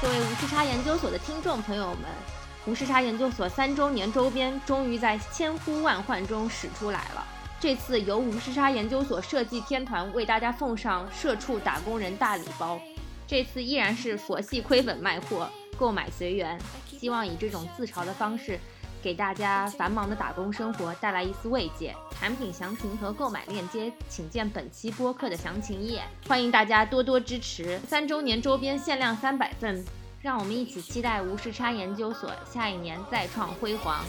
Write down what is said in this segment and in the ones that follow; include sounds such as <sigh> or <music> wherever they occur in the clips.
各位无时差研究所的听众朋友们，无时差研究所三周年周边终于在千呼万唤中使出来了。这次由无时差研究所设计天团为大家奉上社畜打工人大礼包。这次依然是佛系亏本卖货，购买随缘，希望以这种自嘲的方式，给大家繁忙的打工生活带来一丝慰藉。产品详情和购买链接，请见本期播客的详情页。欢迎大家多多支持，三周年周边限量三百份，让我们一起期待无时差研究所下一年再创辉煌。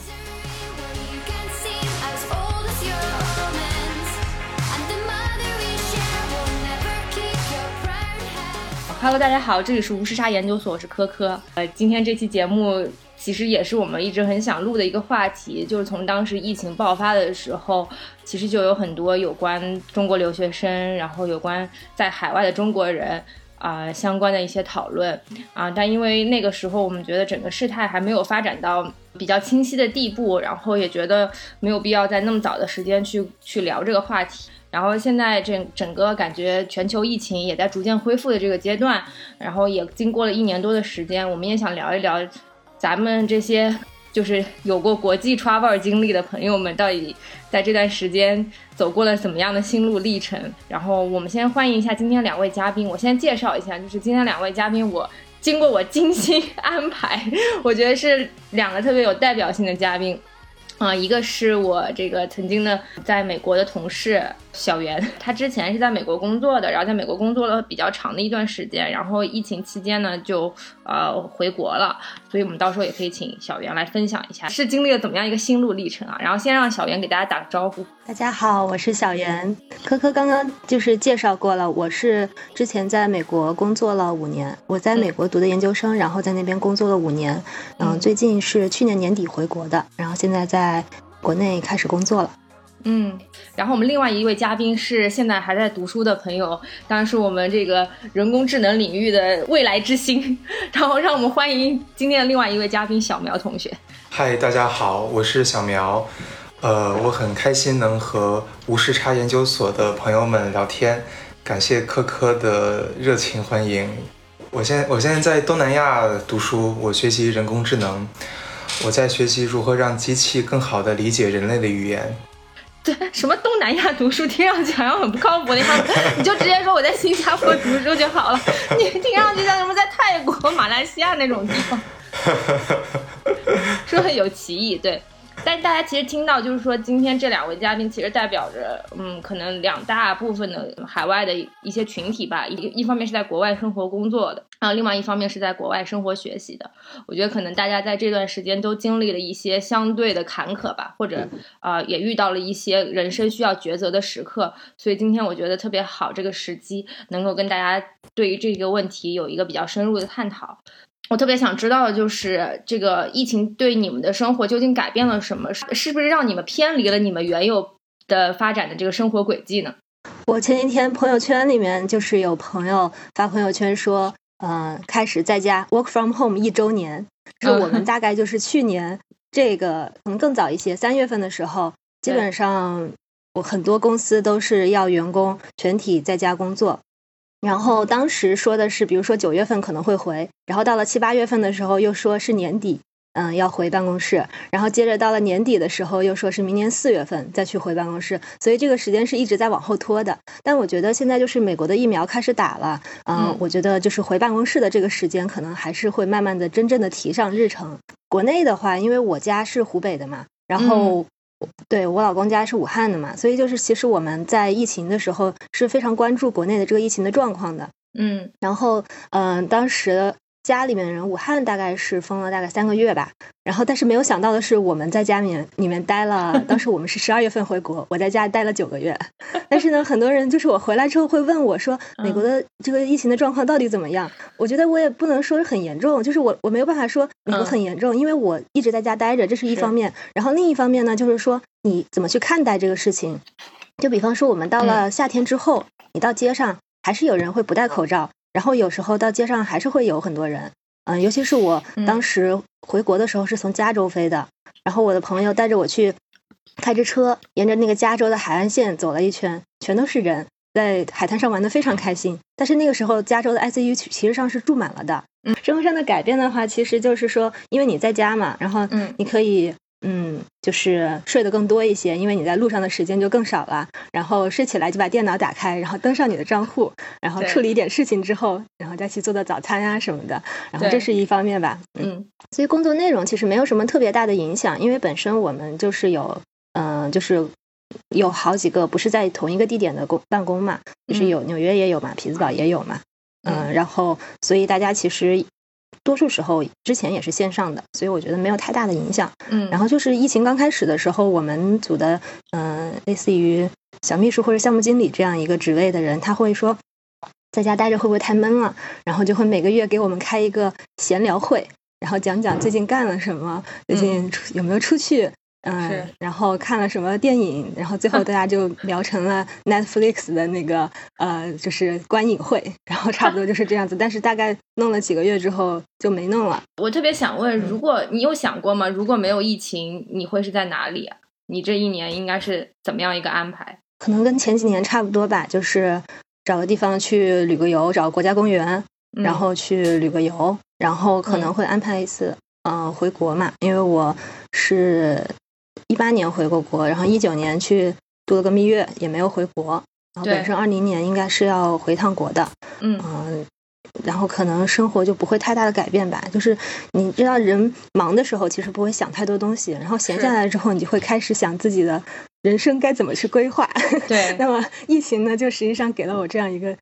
Hello，大家好，这里是无时差研究所，我是科科。呃，今天这期节目其实也是我们一直很想录的一个话题，就是从当时疫情爆发的时候，其实就有很多有关中国留学生，然后有关在海外的中国人。啊、相关的一些讨论啊，但因为那个时候我们觉得整个事态还没有发展到比较清晰的地步，然后也觉得没有必要在那么早的时间去去聊这个话题。然后现在整整个感觉全球疫情也在逐渐恢复的这个阶段，然后也经过了一年多的时间，我们也想聊一聊咱们这些就是有过国际 travel 经历的朋友们，到底在这段时间走过了怎么样的心路历程。然后我们先欢迎一下今天两位嘉宾，我先介绍一下，就是今天两位嘉宾我。经过我精心安排，我觉得是两个特别有代表性的嘉宾，啊、一个是我这个曾经的在美国的同事小袁，他之前是在美国工作的，然后在美国工作了比较长的一段时间，然后疫情期间呢就呃回国了，所以我们到时候也可以请小袁来分享一下是经历了怎么样一个心路历程啊。然后先让小袁给大家打个招呼。大家好，我是小袁。科科刚刚就是介绍过了，我是之前在美国工作了五年，我在美国读的研究生，然后在那边工作了五年。嗯，最近是去年年底回国的，然后现在在国内开始工作了。嗯，然后我们另外一位嘉宾是现在还在读书的朋友，当然是我们这个人工智能领域的未来之星。<laughs> 然后让我们欢迎今天的另外一位嘉宾小苗同学。嗨，大家好，我是小苗。呃，我很开心能和无时差研究所的朋友们聊天，感谢科科的热情欢迎。我现我现在在东南亚读书，我学习人工智能，我在学习如何让机器更好地理解人类的语言。对，什么东南亚读书，听上去好像很不靠谱的样子，你就直接说我在新加坡读书就好了。<laughs> 你听上去像什么在泰国、马来西亚那种地方，<laughs> 说的有歧义，对。但大家其实听到，就是说今天这两位嘉宾其实代表着，嗯，可能两大部分的海外的一些群体吧。一一方面是在国外生活工作的，然后另外一方面是在国外生活学习的。我觉得可能大家在这段时间都经历了一些相对的坎坷吧，或者啊、也遇到了一些人生需要抉择的时刻。所以今天我觉得特别好，这个时机能够跟大家对于这个问题有一个比较深入的探讨。我特别想知道的就是，这个疫情对你们的生活究竟改变了什么？是是不是让你们偏离了你们原有的发展的这个生活轨迹呢？我前几天朋友圈里面就是有朋友发朋友圈说，呃，开始在家 work from home 一周年，是我们大概就是去年这个可能更早一些，三月份的时候，基本上我很多公司都是要员工全体在家工作。然后当时说的是，比如说九月份可能会回，然后到了七八月份的时候又说是年底，嗯，要回办公室，然后接着到了年底的时候又说是明年四月份再去回办公室，所以这个时间是一直在往后拖的。但我觉得现在就是美国的疫苗开始打了，嗯，嗯我觉得就是回办公室的这个时间可能还是会慢慢的真正的提上日程。国内的话，因为我家是湖北的嘛，然后。对我老公家是武汉的嘛，所以就是其实我们在疫情的时候是非常关注国内的这个疫情的状况的。嗯然后，嗯、当时家里面的人，武汉大概是封了大概三个月吧。然后，但是没有想到的是，我们在家里面里面待了，<laughs> 当时我们是十二月份回国，我在家待了九个月。<laughs> 但是呢，很多人就是我回来之后会问我说，美国的这个疫情的状况到底怎么样？我觉得我也不能说很严重，就是我我没有办法说美国很严重，因为我一直在家待着，这是一方面。然后另一方面呢，就是说你怎么去看待这个事情。就比方说，我们到了夏天之后，你到街上还是有人会不戴口罩，然后有时候到街上还是会有很多人。嗯、尤其是我嗯当时回国的时候是从加州飞的，然后我的朋友带着我去开着车沿着那个加州的海岸线走了一圈，全都是人。在海滩上玩的非常开心，但是那个时候加州的 ICU 其其实上是住满了的，嗯，生活上的改变的话，其实就是说，因为你在家嘛，然后嗯你可以。嗯，就是睡得更多一些，因为你在路上的时间就更少了。然后睡起来就把电脑打开，然后登上你的账户，然后处理一点事情之后，然后再去做做早餐啊、什么的。然后这是一方面吧。嗯所以工作内容其实没有什么特别大的影响，因为本身我们就是有，嗯、就是有好几个不是在同一个地点的工办公嘛，就是嗯有纽约也有嘛，匹兹堡也有嘛，嗯、嗯然后所以大家其实多数时候之前也是线上的，所以我觉得没有太大的影响。嗯，然后就是疫情刚开始的时候，我们组的嗯、类似于小秘书或者项目经理这样一个职位的人，他会说。在家待着会不会太闷了？然后就会每个月给我们开一个闲聊会，然后讲讲最近干了什么，最近出有没有出去，嗯是，然后看了什么电影，然后最后大家就聊成了 Netflix 的那个呃，就是观影会，然后差不多就是这样子。但是大概弄了几个月之后就没弄了。我特别想问，嗯如果你有想过吗？如果没有疫情，你会是在哪里啊？你这一年应该是怎么样一个安排？可能跟前几年差不多吧，就是找个地方去旅个游，找个国家公园，嗯然后去旅个游，然后可能会安排一次，嗯、回国嘛，因为我是一八年回过国，然后一九年去度了个蜜月，也没有回国，然后本身二零年应该是要回趟国的，嗯嗯、然后可能生活就不会太大的改变吧。就是你知道，人忙的时候其实不会想太多东西，然后闲下来之后，你就会开始想自己的人生该怎么去规划。对 <laughs> 那么疫情呢，就实际上给了我这样一个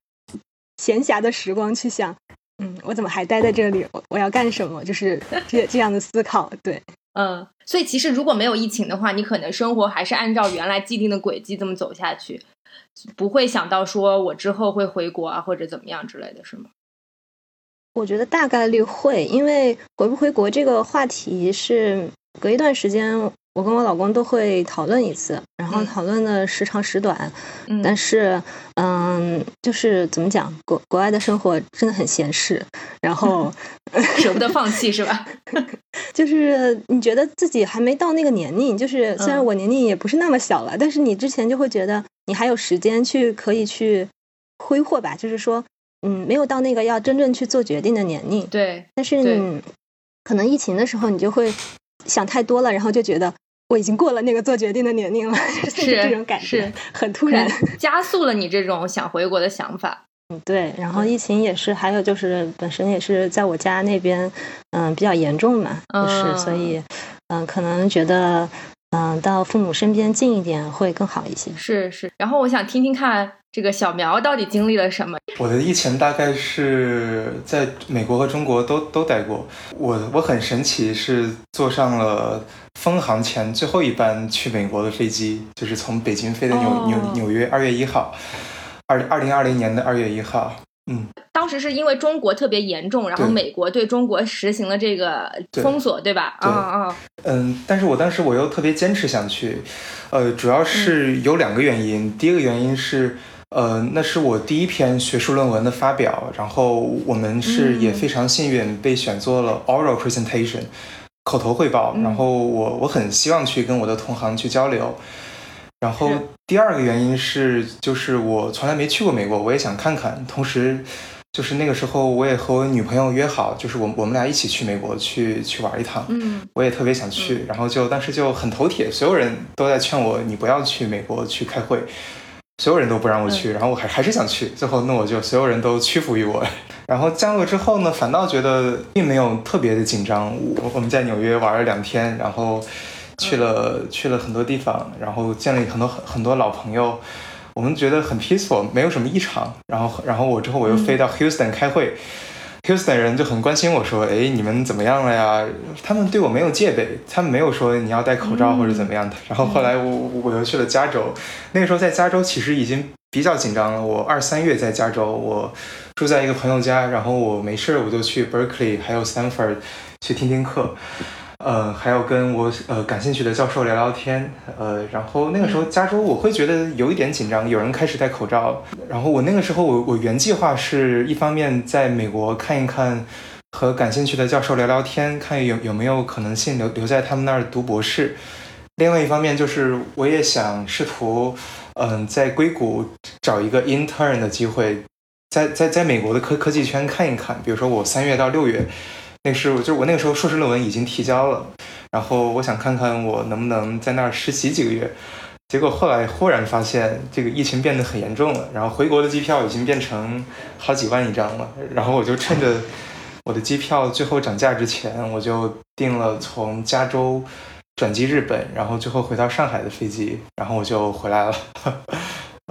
闲暇的时光去想，嗯，我怎么还待在这里？我我要干什么？就是这这样的思考。对，嗯，所以其实如果没有疫情的话，你可能生活还是按照原来既定的轨迹这么走下去，不会想到说我之后会回国啊或者怎么样之类的，是吗？我觉得大概率会，因为回不回国这个话题是隔一段时间，我跟我老公都会讨论一次，然后嗯讨论的时长时短。嗯，但是，嗯，就是怎么讲，国国外的生活真的很闲适，然后 <laughs> 舍不得放弃是吧？<laughs> 就是你觉得自己还没到那个年龄，就是虽然嗯我年龄也不是那么小了，但是你之前就会觉得你还有时间去可以去挥霍吧，就是说，嗯，没有到那个要真正去做决定的年龄。对，但是你可能疫情的时候，你就会想太多了，然后就觉得我已经过了那个做决定的年龄了，<laughs> 就是是这种感觉是，很突然。加速了你这种想回国的想法。嗯，对，然后疫情也是，还有就是本身也是在我家那边，嗯，比较严重嘛，就是、嗯所以，嗯，可能觉得，嗯，到父母身边近一点会更好一些。是是，然后我想听听看这个小苗到底经历了什么。我的疫情大概是在美国和中国都都待过。我我很神奇，是坐上了封航前最后一班去美国的飞机，就是从北京飞的纽、哦纽纽约，二月一号，二二零二零年的二月一号。嗯，当时是因为中国特别严重，然后美国对中国实行了这个封锁，对吧？对啊啊，嗯，但是我当时我又特别坚持想去，呃，主要是有两个原因。第一个原因是，呃，那是我第一篇学术论文的发表，然后我们是也嗯非常幸运被选做了 oral presentation 口头汇报，嗯然后我我很希望去跟我的同行去交流。然后第二个原因是，就是我从来没去过美国，我也想看看。同时，就是那个时候我也和我女朋友约好，就是我我们俩一起去美国去去玩一趟。嗯我也特别想去，然后就当时就很头铁，所有人都在劝我你不要去美国去开会，所有人都不让我去，然后我还还是想去，最后那我就所有人都屈服于我，<laughs> 然后降落之后呢，反倒觉得并没有特别的紧张，我我们在纽约玩了两天，然后去了去了很多地方，然后见了很多很很多老朋友。我们觉得很 peaceful，没有什么异常。然后，然后我之后我又飞到 Houston 开会、o u s t o n 人就很关心我说：“哎，你们怎么样了呀？”他们对我没有戒备，他们没有说你要戴口罩或者怎么样的。然后后来我我又去了加州，那个时候在加州其实已经比较紧张了。我二三月在加州，我住在一个朋友家，然后我没事我就去 Berkeley 还有 Stanford 去听听课。呃，还要跟我呃感兴趣的教授聊聊天，呃，然后那个时候加州我会觉得有一点紧张，有人开始戴口罩，然后我那个时候我我原计划是一方面在美国看一看，和感兴趣的教授聊聊天，看有有没有可能性留留在他们那儿读博士，另外一方面就是我也想试图，嗯、在硅谷找一个 intern 的机会，在在在美国的科科技圈看一看。比如说我三月到六月，那是就是我那个时候硕士论文已经提交了，然后我想看看我能不能在那儿实习几个月。结果后来忽然发现这个疫情变得很严重了，然后回国的机票已经变成好几万一张了，然后我就趁着我的机票最后涨价之前，我就订了从加州转机日本，然后最后回到上海的飞机，然后我就回来了。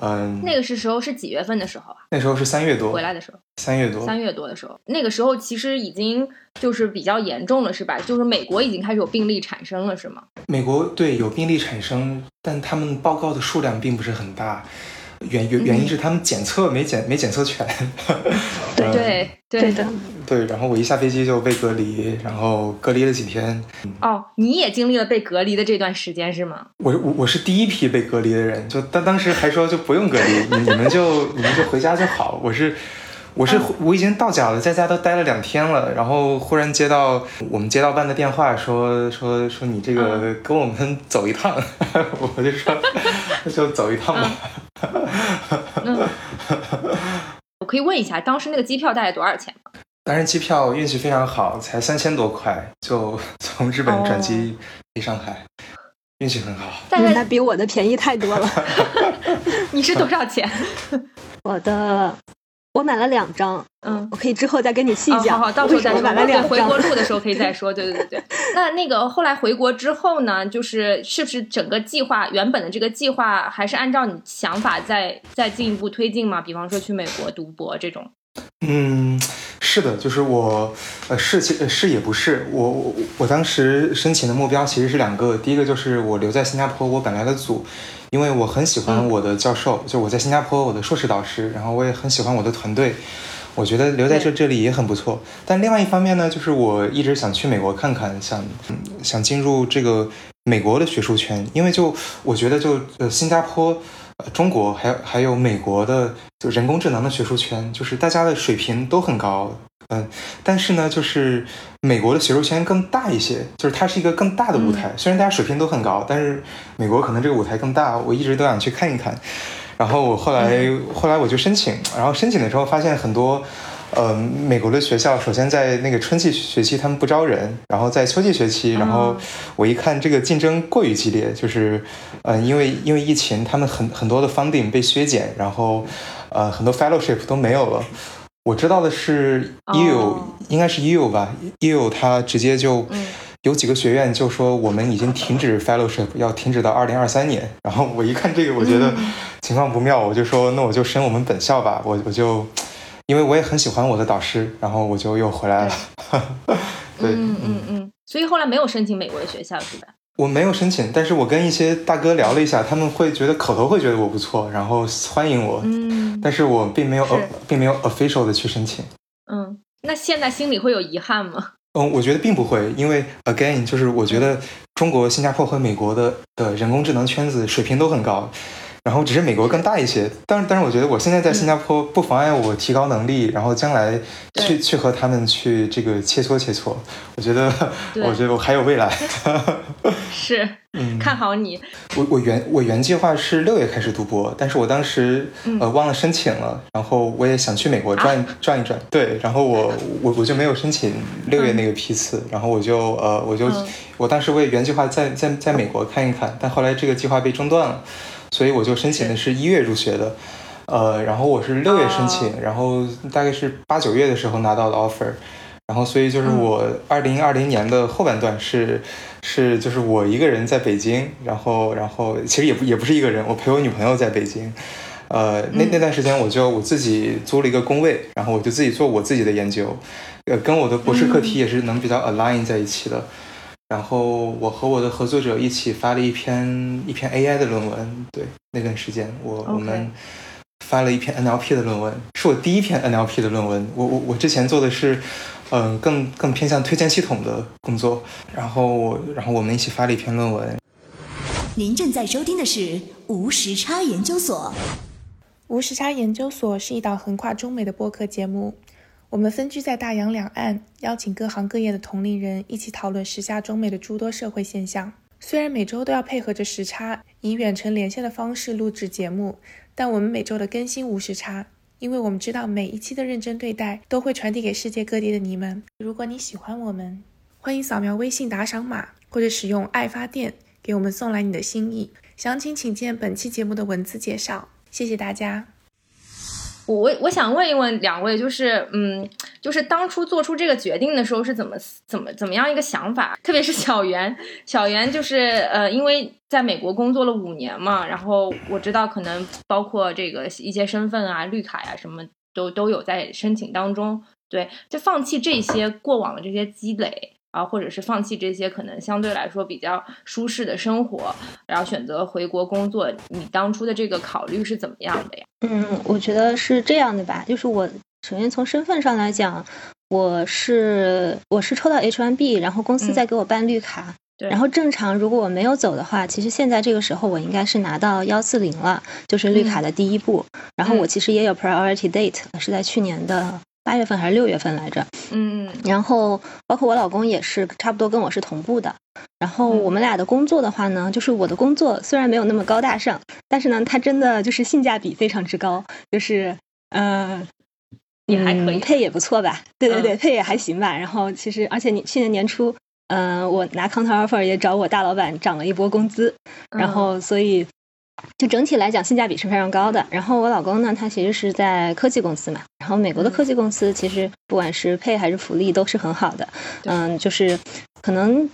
嗯，那个是时候是几月份的时候啊？那时候是三月多回来的时候，三月多，三月多的时候，那个时候其实已经就是比较严重了，是吧？就是美国已经开始有病例产生了，是吗？美国对有病例产生，但他们报告的数量并不是很大。原原原因是他们检测没检没检测全，<laughs> 对对对的，对。然后我一下飞机就被隔离，然后隔离了几天。哦，你也经历了被隔离的这段时间是吗？我我我是第一批被隔离的人，就当当时还说就不用隔离，你你们就你们就回家就好。我是。我是我已经到家了，在家都待了两天了，然后忽然接到我们街道办的电话，说说说你这个跟我们走一趟，<laughs> 我就说那 <laughs> 就走一趟吧。<laughs> 我可以问一下，当时那个机票大概多少钱吗？当时机票运气非常好，才三千多块，就 <laughs> 从日本转机飞上海，运气很好。但是那比我的便宜太多了。<laughs> 你是多少钱？我的。我买了两张，嗯，我可以之后再跟你细讲。好好，到时候再说。买了两回国录的时候可以再说。对对对对。那那个后来回国之后呢？就是是不是整个计划原本的这个计划还是按照你想法再再进一步推进吗？比方说去美国读博这种。嗯，是的，就是我，呃，是其是也不是。我我我当时申请的目标其实是两个，第一个就是我留在新加坡，我本来的组。因为我很喜欢我的教授，就我在新加坡我的硕士导师，然后我也很喜欢我的团队，我觉得留在这这里也很不错。但另外一方面呢，就是我一直想去美国看看，想想进入这个美国的学术圈，因为就我觉得就呃新加坡、中国还有还有美国的就人工智能的学术圈，就是大家的水平都很高。嗯，但是呢，就是美国的学术圈更大一些，就是它是一个更大的舞台。虽然大家水平都很高，但是美国可能这个舞台更大。我一直都想去看一看。然后我后来后来我就申请，然后申请的时候发现很多，呃，美国的学校首先在那个春季学期他们不招人，然后在秋季学期，然后我一看这个竞争过于激烈，就是，嗯，因为因为疫情，他们很很多的 funding 被削减，然后，呃，很多 fellowship 都没有了。我知道的是，U 应该是 U 吧，U 他直接就有几个学院就说我们已经停止 fellowship，要停止到二零二三年。然后我一看这个，我觉得情况不妙，我就说那我就升我们本校吧。我我就因为我也很喜欢我的导师，然后我就又回来了。<laughs> 对，嗯嗯嗯，所以后来没有申请美国的学校是吧？我没有申请，但是我跟一些大哥聊了一下，他们会觉得口头会觉得我不错，然后欢迎我。嗯，但是我并没有，并没有 official 的去申请。嗯，那现在心里会有遗憾吗？嗯，我觉得并不会，因为 again 就是我觉得中国、新加坡和美国的的人工智能圈子水平都很高。然后只是美国更大一些，但是但是我觉得我现在在新加坡不妨碍我提高能力，然后将来去去和他们去这个切磋切磋，我觉得我觉得我还有未来。<laughs> 是，看好你。我我原我原计划是六月开始读博，但是我当时呃忘了申请了，然后我也想去美国转转一转，对，然后我我我就没有申请六月那个批次，然后我就呃我就我当时我也原计划在在在美国看一看，但后来这个计划被中断了。所以我就申请的是。一月入学的，呃，然后我是六月申请，然后大概是八九月的时候拿到了 offer，然后所以就是我二零二零年的后半段是是就是我一个人在北京，然后然后其实也不也不是一个人，我陪我女朋友在北京，呃，那那段时间我就我自己租了一个工位，然后我就自己做我自己的研究，呃，跟我的博士课题也是能比较 align 在一起的。然后我和我的合作者一起发了一篇一篇 AI 的论文，对那段时间我我们发了一篇 NLP 的论文，是我第一篇 NLP 的论文。我我我之前做的是，嗯，更更偏向推荐系统的工作。然后然后我们一起发了一篇论文。您正在收听的是无时差研究所。无时差研究所是一档横跨中美的播客节目。我们分居在大洋两岸，邀请各行各业的同龄人一起讨论时下中美的诸多社会现象。虽然每周都要配合着时差，以远程连线的方式录制节目，但我们每周的更新无时差。因为我们知道每一期的认真对待都会传递给世界各地的你们。如果你喜欢我们，欢迎扫描微信打赏码或者使用爱发电给我们送来你的心意。详情请见本期节目的文字介绍。谢谢大家。我我想问一问两位，就是嗯，就是当初做出这个决定的时候是怎么怎么怎么样一个想法？特别是小袁，小袁就是呃，因为在美国工作了五年嘛，然后我知道可能包括这个一些身份啊、绿卡呀什么都都有在申请当中，对，就放弃这些过往的这些积累。啊，或者是放弃这些可能相对来说比较舒适的生活，然后选择回国工作，你当初的这个考虑是怎么样的呀？嗯，我觉得是这样的吧，就是我首先从身份上来讲，我是我是抽到 H1B，然后公司在给我办绿卡，对，然后正常如果我没有走的话，其实现在这个时候我应该是拿到幺四零了，就是绿卡的第一步，然后我其实也有 priority date，是在去年的。八月份还是六月份来着？嗯，然后包括我老公也是差不多跟我是同步的。然后我们俩的工作的话呢，就是我的工作虽然没有那么高大上，但是呢，它真的就是性价比非常之高，就是呃，也还可以，配也不错吧？对对对，配也还行吧。然后其实，而且你去年年初，嗯，我拿 counter offer 也找我大老板涨了一波工资，然后所以。就整体来讲，性价比是非常高的。然后我老公呢，他其实是在科技公司嘛。然后美国的科技公司其实不管是配还是福利都是很好的。嗯，就是可能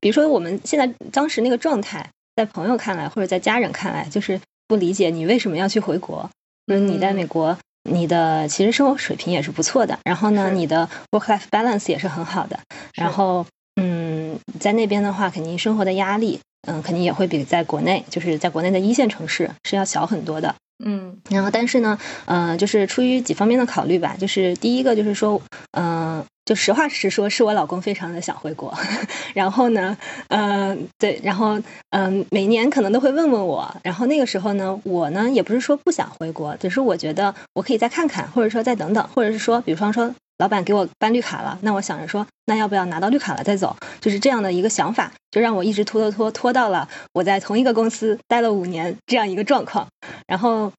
比如说我们现在当时那个状态，在朋友看来或者在家人看来，就是不理解你为什么要去回国。嗯，你在美国，你的其实生活水平也是不错的。然后呢，你的 work-life balance 也是很好的。然后，嗯，在那边的话，肯定生活的压力。嗯，肯定也会比在国内，就是在国内的一线城市是要小很多的。嗯，然后但是呢，呃，就是出于几方面的考虑吧，就是第一个就是说，嗯，就实话实说，是我老公非常的想回国。<laughs> 然后呢，嗯，对，然后嗯，每年可能都会问问我。然后那个时候呢，我呢也不是说不想回国，只是我觉得我可以再看看，或者说再等等，或者是说，比方说。老板给我办绿卡了，那我想着说，那要不要拿到绿卡了再走？就是这样的一个想法，就让我一直拖拖拖拖到了我在同一个公司待了五年这样一个状况。然后，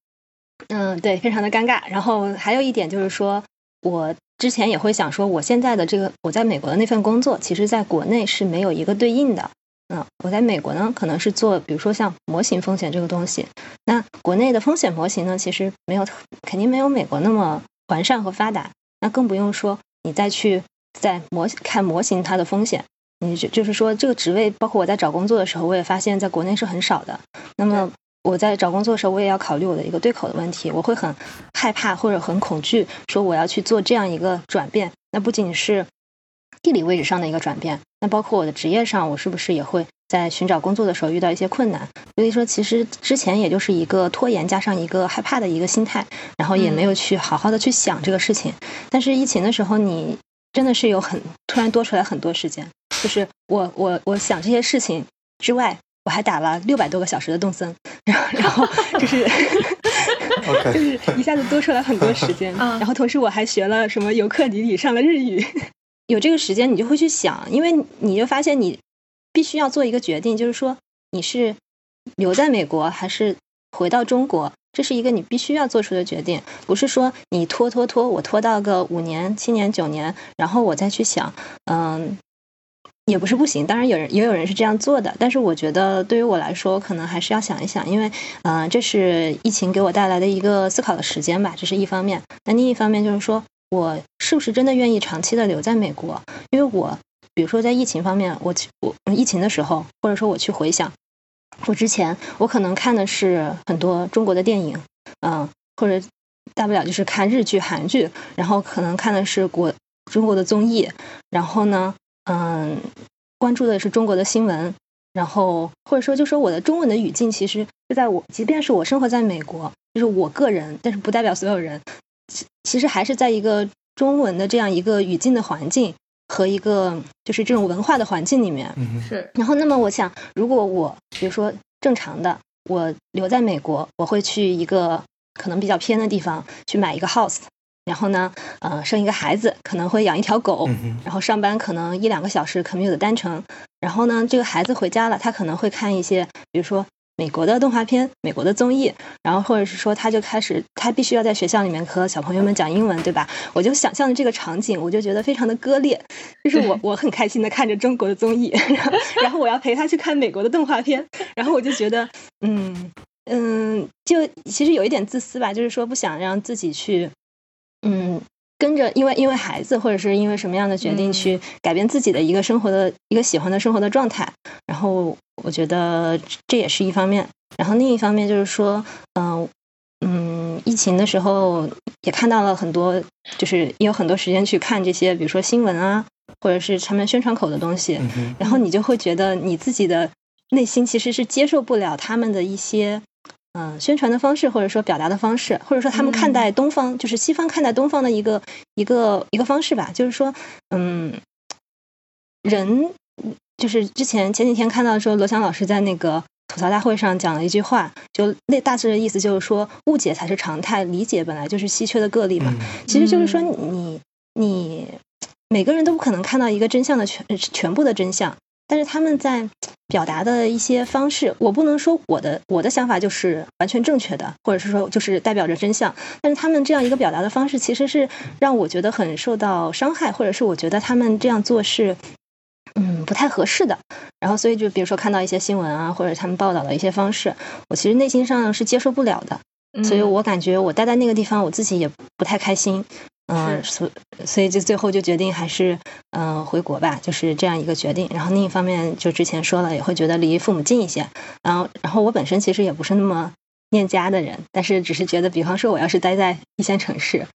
嗯，对，非常的尴尬。然后还有一点就是说，我之前也会想说，我现在的这个我在美国的那份工作，其实在国内是没有一个对应的。嗯，我在美国呢，可能是做，比如说像模型风险这个东西。那国内的风险模型呢，其实没有，肯定没有美国那么完善和发达。那更不用说你再去在模看模型它的风险，你就就是说这个职位，包括我在找工作的时候，我也发现在国内是很少的。那么我在找工作的时候，我也要考虑我的一个对口的问题，我会很害怕或者很恐惧，说我要去做这样一个转变。那不仅是地理位置上的一个转变，那包括我的职业上，我是不是也会在寻找工作的时候遇到一些困难？所以说，其实之前也就是一个拖延加上一个害怕的一个心态，然后也没有去好好的去想这个事情。但是疫情的时候，你真的是有很突然多出来很多时间，就是我我我想这些事情之外，我还打了六百多个小时的动森，然后然后就是 <laughs> 就是一下子多出来很多时间，然后同时我还学了什么尤克里里，上了日语。<laughs> 有这个时间，你就会去想，因为你就发现你必须要做一个决定，就是说你是。留在美国还是回到中国，这是一个你必须要做出的决定，不是说你拖拖拖，我拖到个五年、七年、九年，然后我再去想，嗯，也不是不行。当然有人也有人是这样做的，但是我觉得对于我来说，可能还是要想一想，因为嗯，这是疫情给我带来的一个思考的时间吧，这是一方面。那另一方面就是说我是不是真的愿意长期的留在美国？因为我比如说在疫情方面，我去我疫情的时候，或者说我去回想。我之前我可能看的是很多中国的电影，嗯，或者大不了就是看日剧、韩剧，然后可能看的是国中国的综艺，然后呢，嗯，关注的是中国的新闻，然后或者说就说我的中文的语境，其实是在我即便是我生活在美国，就是我个人，但是不代表所有人，其其实还是在一个中文的这样一个语境的环境。和一个就是这种文化的环境里面是，然后那么我想，如果我比如说正常的，我留在美国，我会去一个可能比较偏的地方去买一个 house，然后呢，呃，生一个孩子，可能会养一条狗，然后上班可能一两个小时 commute 单程，然后呢，这个孩子回家了，他可能会看一些，比如说美国的动画片、美国的综艺，然后或者是说他就开始他必须要在学校里面和小朋友们讲英文，对吧？我就想象的这个场景，我就觉得非常的割裂，就是我 <laughs> 我很开心的看着中国的综艺，<laughs> 然后然后我要陪他去看美国的动画片，然后我就觉得，嗯嗯，就其实有一点自私吧，就是说不想让自己去，嗯。跟着，因为因为孩子，或者是因为什么样的决定去改变自己的一个生活的一个喜欢的生活的状态，然后我觉得这也是一方面。然后另一方面就是说，嗯嗯，疫情的时候也看到了很多，就是也有很多时间去看这些，比如说新闻啊，或者是他们宣传口的东西，然后你就会觉得你自己的内心其实是接受不了他们的一些。嗯，宣传的方式，或者说表达的方式，或者说他们看待东方，就是西方看待东方的一个一个一个方式吧。就是说，嗯，人就是之前前几天看到说罗翔老师在那个吐槽大会上讲了一句话，就那大致的意思就是说，误解才是常态，理解本来就是稀缺的个例嘛。其实就是说，你你每个人都不可能看到一个真相的全全部的真相。但是他们在表达的一些方式，我不能说我的我的想法就是完全正确的，或者是说就是代表着真相。但是他们这样一个表达的方式，其实是让我觉得很受到伤害，或者是我觉得他们这样做是嗯不太合适的。然后所以就比如说看到一些新闻啊，或者他们报道的一些方式，我其实内心上是接受不了的。所以我感觉我待在那个地方，我自己也不太开心。嗯，所所以就最后就决定还是嗯回国吧，就是这样一个决定。然后另一方面，就之前说了，也会觉得离父母近一些。然后，然后我本身其实也不是那么念家的人，但是只是觉得，比方说我要是待在一线城市，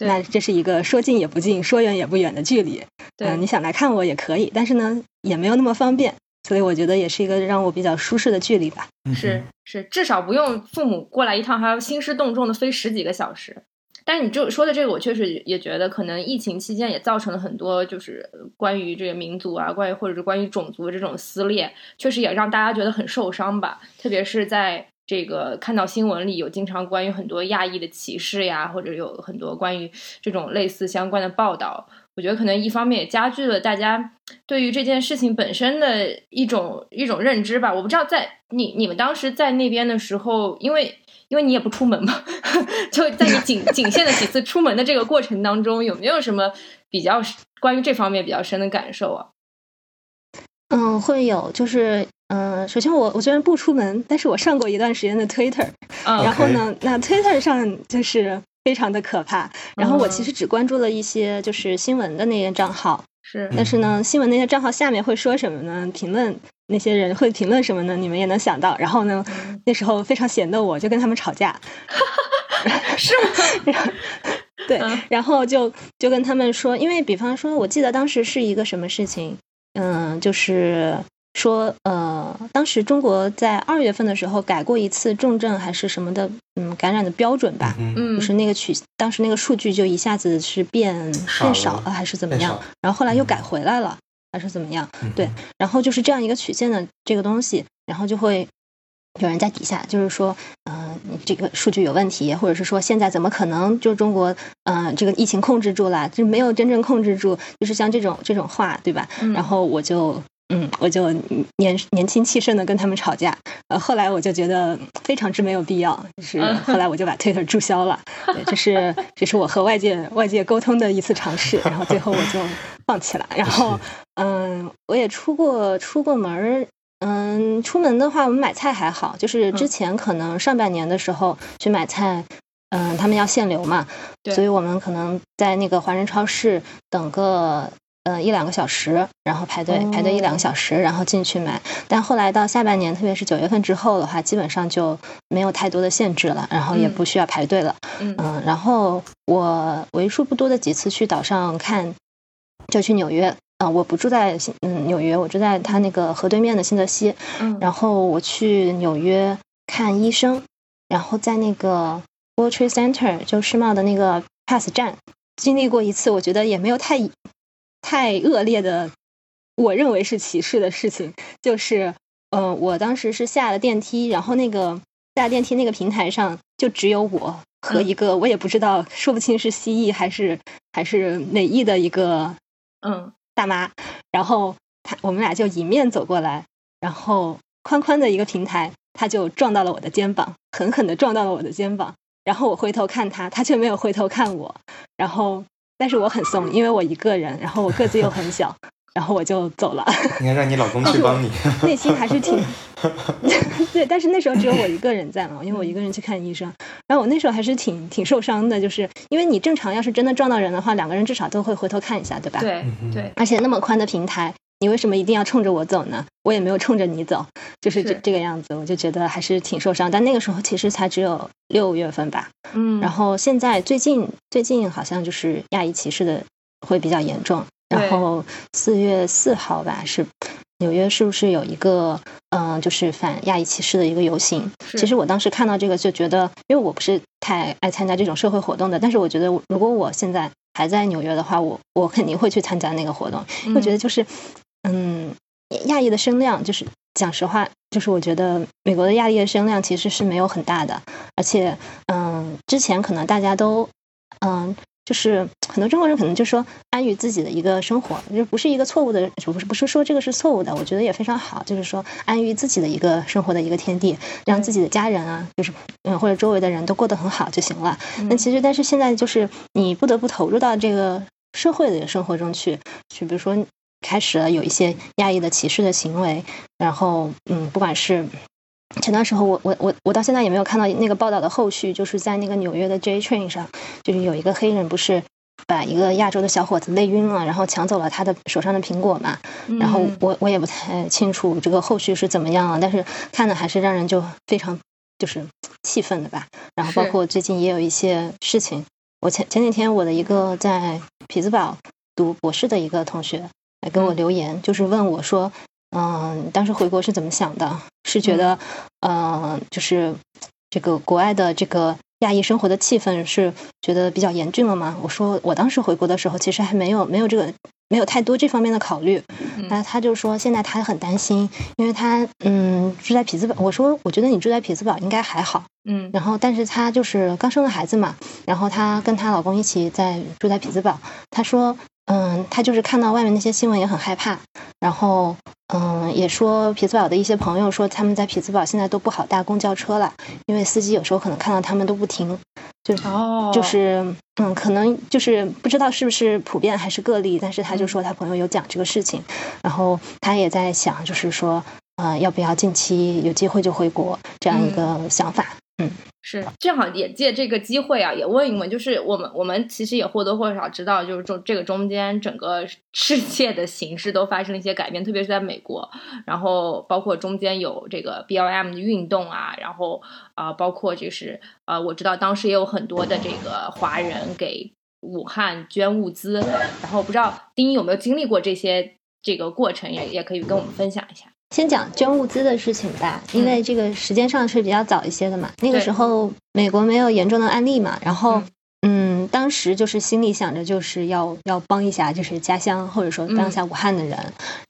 那这是一个说近也不近，说远也不远的距离。对，你想来看我也可以，但是呢，也没有那么方便。所以我觉得也是一个让我比较舒适的距离吧。是是，至少不用父母过来一趟还要兴师动众的飞十几个小时。但是你就说的这个，我确实也觉得，可能疫情期间也造成了很多，就是关于这个民族啊，关于或者是关于种族的这种撕裂，确实也让大家觉得很受伤吧。特别是在这个看到新闻里有经常关于很多亚裔的歧视呀，或者有很多关于这种类似相关的报道，我觉得可能一方面也加剧了大家对于这件事情本身的一种一种认知吧。我不知道在你你们当时在那边的时候，因为。因为你也不出门嘛，<laughs> 就在你仅仅限的几次出门的这个过程当中，有没有什么比较关于这方面比较深的感受啊？嗯，会有，就是嗯，首先我我虽然不出门，但是我上过一段时间的 Twitter，然后呢，那 Twitter 上就是非常的可怕。然后我其实只关注了一些就是新闻的那些账号，是，但是呢，新闻那些账号下面会说什么呢？评论。那些人会评论什么呢？你们也能想到。然后呢，那时候非常闲的我就跟他们吵架，<laughs> 是吗？<laughs> 对，然后就就跟他们说，因为比方说，我记得当时是一个什么事情，嗯，就是说，呃，当时中国在二月份的时候改过一次重症还是什么的，嗯，感染的标准吧，嗯，就是那个取当时那个数据就一下子是变变少了还是怎么样，然后后来又改回来了。还是怎么样？对，然后就是这样一个曲线的这个东西，然后就会有人在底下，就是说，嗯，你这个数据有问题，或者是说现在怎么可能就中国，嗯，这个疫情控制住了，就没有真正控制住，就是像这种这种话，对吧？然后我就。嗯，我就年年轻气盛的跟他们吵架，呃，后来我就觉得非常之没有必要，就是后来我就把 Twitter 注销了，这是这是我和外界外界沟通的一次尝试，然后最后我就放弃了。然后，嗯，我也出过出过门嗯，出门的话，我们买菜还好，就是之前可能上半年的时候去买菜，嗯，他们要限流嘛，所以我们可能在那个华人超市等个。嗯，一两个小时，然后排队排队一两个小时，然后进去买。但后来到下半年，特别是九月份之后的话，基本上就没有太多的限制了，然后也不需要排队了。嗯，然后我为数不多的几次去岛上看，就去纽约。啊，我不住在嗯纽约，我住在他那个河对面的新泽西。嗯，然后我去纽约看医生，然后在那个 World Trade Center 就世贸的那个 Pass 站经历过一次，我觉得也没有太。太恶劣的，我认为是歧视的事情，就是，嗯，我当时是下了电梯，然后那个下电梯那个平台上就只有我和一个我也不知道，说不清是蜥蜴还是还是美裔的一个嗯大妈，然后他我们俩就迎面走过来，然后宽宽的一个平台，他就撞到了我的肩膀，狠狠的撞到了我的肩膀。然后我回头看他，他却没有回头看我。然后，但是我很怂，因为我一个人，然后我个子又很小，<laughs> 然后我就走了。<laughs> 应该让你老公去帮你。内心还是挺 <laughs> 对，但是那时候只有我一个人在嘛，因为我一个人去看医生。然后我那时候还是挺挺受伤的，就是因为你正常要是真的撞到人的话，两个人至少都会回头看一下，对吧？对对。而且那么宽的平台。你为什么一定要冲着我走呢？我也没有冲着你走，就是这这个样子，我就觉得还是挺受伤。但那个时候其实才只有六月份吧，嗯。然后现在最近最近好像就是亚裔歧视的会比较严重。然后四月四号吧，是纽约是不是有一个嗯，就是反亚裔歧视的一个游行？其实我当时看到这个就觉得，因为我不是太爱参加这种社会活动的，但是我觉得如果我现在还在纽约的话，我我肯定会去参加那个活动，我觉得就是。嗯，亚裔的声量就是讲实话，就是我觉得美国的亚裔的声量其实是没有很大的，而且嗯，之前可能大家都嗯，就是很多中国人可能就说安于自己的一个生活，就不是一个错误的，不是不是说这个是错误的，我觉得也非常好，就是说安于自己的一个生活的一个天地，让自己的家人啊，就是嗯或者周围的人都过得很好就行了。那其实但是现在就是你不得不投入到这个社会的生活中去，去比如说。开始了有一些亚裔的歧视的行为，然后嗯，不管是前段时候，我我我我到现在也没有看到那个报道的后续，就是在那个纽约的 J Train 上，就是有一个黑人不是把一个亚洲的小伙子累晕了，然后抢走了他的手上的苹果嘛，然后我我也不太清楚这个后续是怎么样了，但是看的还是让人就非常就是气愤的吧，然后包括最近也有一些事情，我前前几天我的一个在匹兹堡读博士的一个同学。来跟我留言，就是问我说，嗯，当时回国是怎么想的？是觉得，嗯，就是这个国外的这个亚裔生活的气氛是觉得比较严峻了吗？我说，我当时回国的时候，其实还没有没有这个没有太多这方面的考虑。那他就说，现在他很担心，因为他嗯住在匹兹堡。我说，我觉得你住在匹兹堡应该还好。嗯。然后，但是他就是刚生了孩子嘛，然后他跟她老公一起在住在匹兹堡。他说。嗯，他就是看到外面那些新闻也很害怕，然后嗯，也说匹兹堡的一些朋友说他们在匹兹堡现在都不好搭公交车了，因为司机有时候可能看到他们都不停，就是就是嗯，可能就是不知道是不是普遍还是个例，但是他就说他朋友有讲这个事情，然后他也在想，就是说呃，要不要近期有机会就回国这样一个想法。是正好也借这个机会啊，也问一问，就是我们我们其实也或多或少知道，就是中这个中间整个世界的形势都发生了一些改变，特别是在美国，然后包括中间有这个 B L M 的运动啊，然后啊，包括就是呃，我知道当时也有很多的这个华人给武汉捐物资，然后不知道丁一有没有经历过这些这个过程，也也可以跟我们分享一下。先讲捐物资的事情吧，因为这个时间上是比较早一些的嘛。那个时候美国没有严重的案例嘛，然后嗯，当时就是心里想着就是要要帮一下，就是家乡或者说帮一下武汉的人。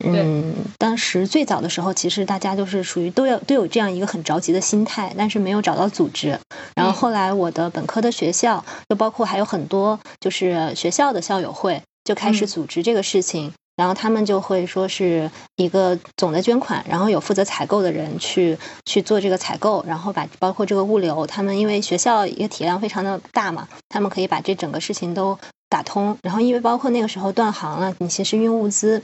嗯，当时最早的时候，其实大家就是属于都要都有这样一个很着急的心态，但是没有找到组织。然后后来我的本科的学校，就包括还有很多就是学校的校友会，就开始组织这个事情。然后他们就会说是一个总的捐款，然后有负责采购的人去去做这个采购，然后把包括这个物流，他们因为学校一个体量非常的大嘛，他们可以把这整个事情都打通。然后因为包括那个时候断航了，你其实运物资。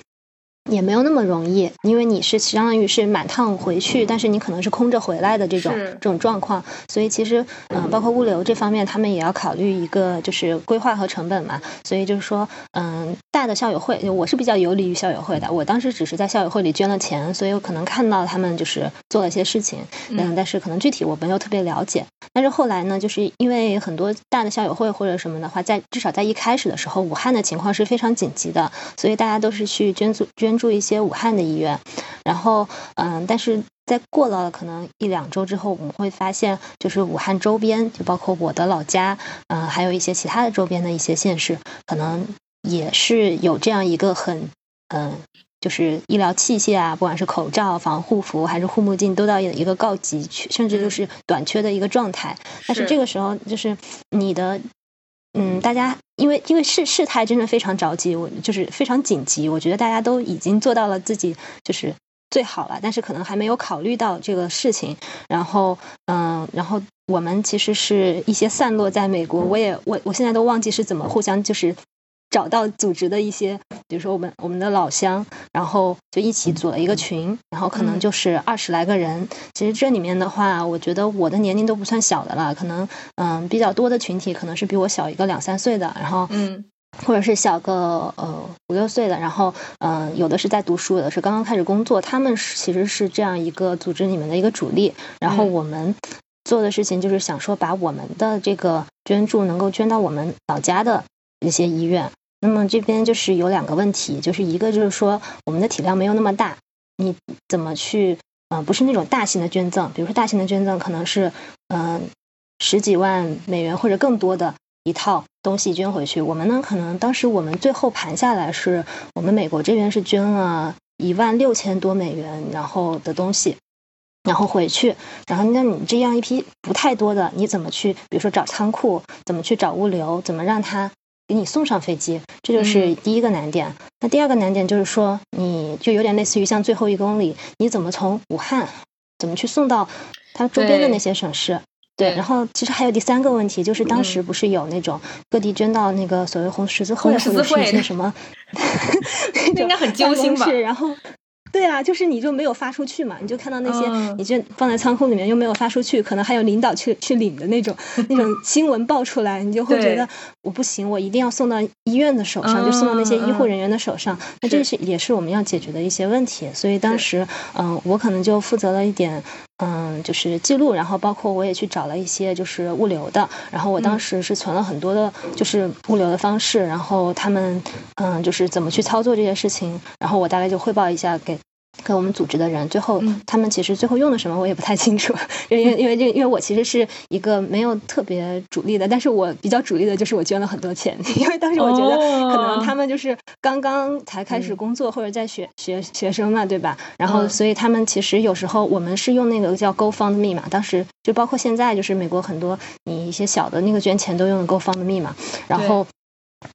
也没有那么容易，因为你是相当于是满趟回去，但是你可能是空着回来的这种这种状况，所以其实嗯，包括物流这方面，他们也要考虑一个就是规划和成本嘛。所以就是说，嗯，大的校友会，我是比较有利于校友会的。我当时只是在校友会里捐了钱，所以我可能看到他们就是做了一些事情，嗯，但是可能具体我没有特别了解。但是后来呢，就是因为很多大的校友会或者什么的话，在至少在一开始的时候，武汉的情况是非常紧急的，所以大家都是去捐助捐。住一些武汉的医院，然后嗯，但是在过了可能一两周之后，我们会发现，就是武汉周边，就包括我的老家，嗯，还有一些其他的周边的一些县市，可能也是有这样一个很嗯，就是医疗器械啊，不管是口罩、防护服还是护目镜，都到一个告急，甚至就是短缺的一个状态。但是这个时候，就是你的。嗯，大家因为因为事事态真的非常着急，我就是非常紧急。我觉得大家都已经做到了自己就是最好了，但是可能还没有考虑到这个事情。然后，嗯，然后我们其实是一些散落在美国，我也我我现在都忘记是怎么互相就是找到组织的一些，比如说我们我们的老乡，然后就一起组了一个群，然后可能就是二十来个人。其实这里面的话，我觉得我的年龄都不算小的了，可能嗯比较多的群体可能是比我小一个两三岁的，然后嗯。或者是小个呃五六岁的，然后嗯，有的是在读书，有的是刚刚开始工作，他们是其实是这样一个组织里面的一个主力。然后我们做的事情就是想说，把我们的这个捐助能够捐到我们老家的一些医院。那么这边就是有两个问题，就是一个就是说我们的体量没有那么大，你怎么去呃不是那种大型的捐赠，比如说大型的捐赠可能是嗯十几万美元或者更多的。一套东西捐回去，我们呢可能当时我们最后盘下来是我们美国这边是捐了一万六千多美元，然后的东西，然后回去，然后那你这样一批不太多的，你怎么去，比如说找仓库，怎么去找物流，怎么让它给你送上飞机，这就是第一个难点。那第二个难点就是说，你就有点类似于像最后一公里，你怎么从武汉怎么去送到它周边的那些省市？对，然后其实还有第三个问题，就是当时不是有那种各地捐到那个所谓红十字会或者是一些什么，<laughs> 应该很揪心吧？然后。对啊，就是你就没有发出去嘛，你就看到那些你就放在仓库里面又没有发出去，可能还有领导去去领的那种 <laughs> 那种新闻爆出来，你就会觉得我不行，我一定要送到医院的手上，就送到那些医护人员的手上。那这是也是我们要解决的一些问题。所以当时，嗯，我可能就负责了一点，嗯，就是记录，然后包括我也去找了一些就是物流的，然后我当时是存了很多的，就是物流的方式，然后他们嗯就是怎么去操作这些事情，然后我大概就汇报一下给。跟我们组织的人，最后他们其实最后用的什么我也不太清楚，因为因为这因为我其实是一个没有特别主力的，但是我比较主力的就是我捐了很多钱，<laughs> 因为当时我觉得可能他们就是刚刚才开始工作或者在学学学生嘛，对吧？然后所以他们其实有时候我们是用那个叫 GoFundMe 嘛，当时就包括现在就是美国很多你一些小的那个捐钱都用 GoFundMe 嘛，然后。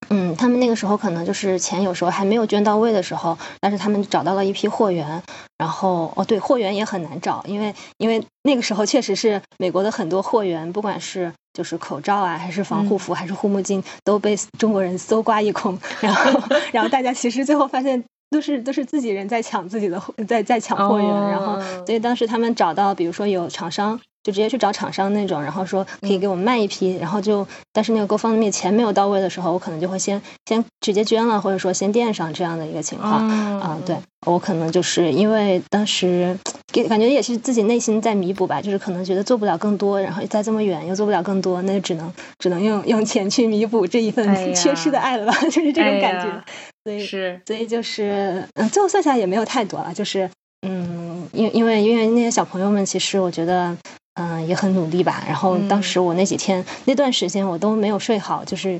嗯，他们那个时候可能就是钱有时候还没有捐到位的时候，但是他们找到了一批货源，然后哦对，货源也很难找，因为因为那个时候确实是美国的很多货源，不管是就是口罩啊，还是防护服，还是护目镜，都被中国人搜刮一空，然后 <laughs> 然后大家其实最后发现都是都是自己人在抢自己的在在抢货源，然后所以当时他们找到，比如说有厂商。就直接去找厂商那种，然后说可以给我们卖一批，然后就，但是那个购方的钱没有到位的时候，我可能就会先先直接捐了，或者说先垫上这样的一个情况啊。对我可能就是因为当时给感觉也是自己内心在弥补吧，就是可能觉得做不了更多，然后在这么远又做不了更多，那就只能只能用用钱去弥补这一份 <laughs> 缺失的爱了吧，就是这种感觉。所以是，所以就是嗯，最后算下来也没有太多了，就是嗯，因因为因为那些小朋友们，其实我觉得。嗯，也很努力吧。然后当时我那几天那段时间我都没有睡好，就是。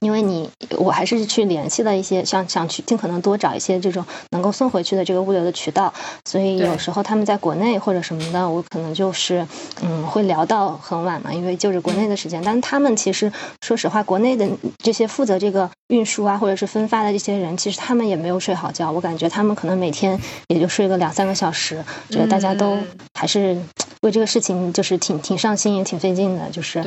因为你，我还是去联系了一些，想想去尽可能多找一些这种能够送回去的这个物流的渠道，所以有时候他们在国内或者什么的，我可能就是嗯会聊到很晚嘛，因为就是国内的时间。但他们其实说实话，国内的这些负责这个运输啊或者是分发的这些人，其实他们也没有睡好觉。我感觉他们可能每天也就睡个两三个小时，觉得大家都还是为这个事情就是挺挺上心也挺费劲的，就是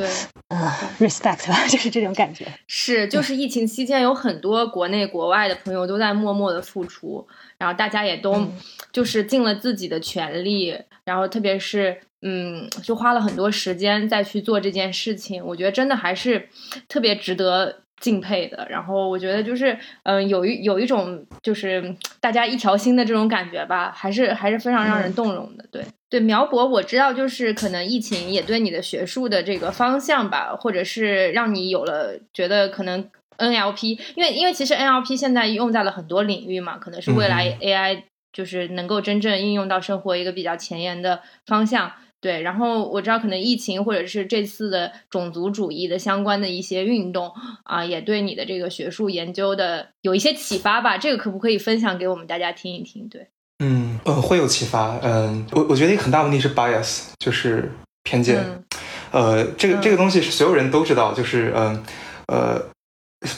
嗯 respect 吧，<laughs> 就是这种感觉是。就是疫情期间，有很多国内国外的朋友都在默默的付出，然后大家也都就是尽了自己的全力，然后特别是嗯，就花了很多时间再去做这件事情。我觉得真的还是特别值得敬佩的。然后我觉得就是嗯，有一有一种就是大家一条心的这种感觉吧，还是还是非常让人动容的。对。对苗博，我知道，就是可能疫情也对你的学术的这个方向吧，或者是让你有了觉得可能 NLP，因为因为其实 NLP 现在用在了很多领域嘛，可能是未来 AI 就是能够真正应用到生活一个比较前沿的方向。对，然后我知道可能疫情或者是这次的种族主义的相关的一些运动啊，也对你的这个学术研究的有一些启发吧。这个可不可以分享给我们大家听一听？对。嗯呃会有启发，嗯我我觉得一个很大问题是 bias，就是偏见，呃这个这个东西是所有人都知道，就是嗯呃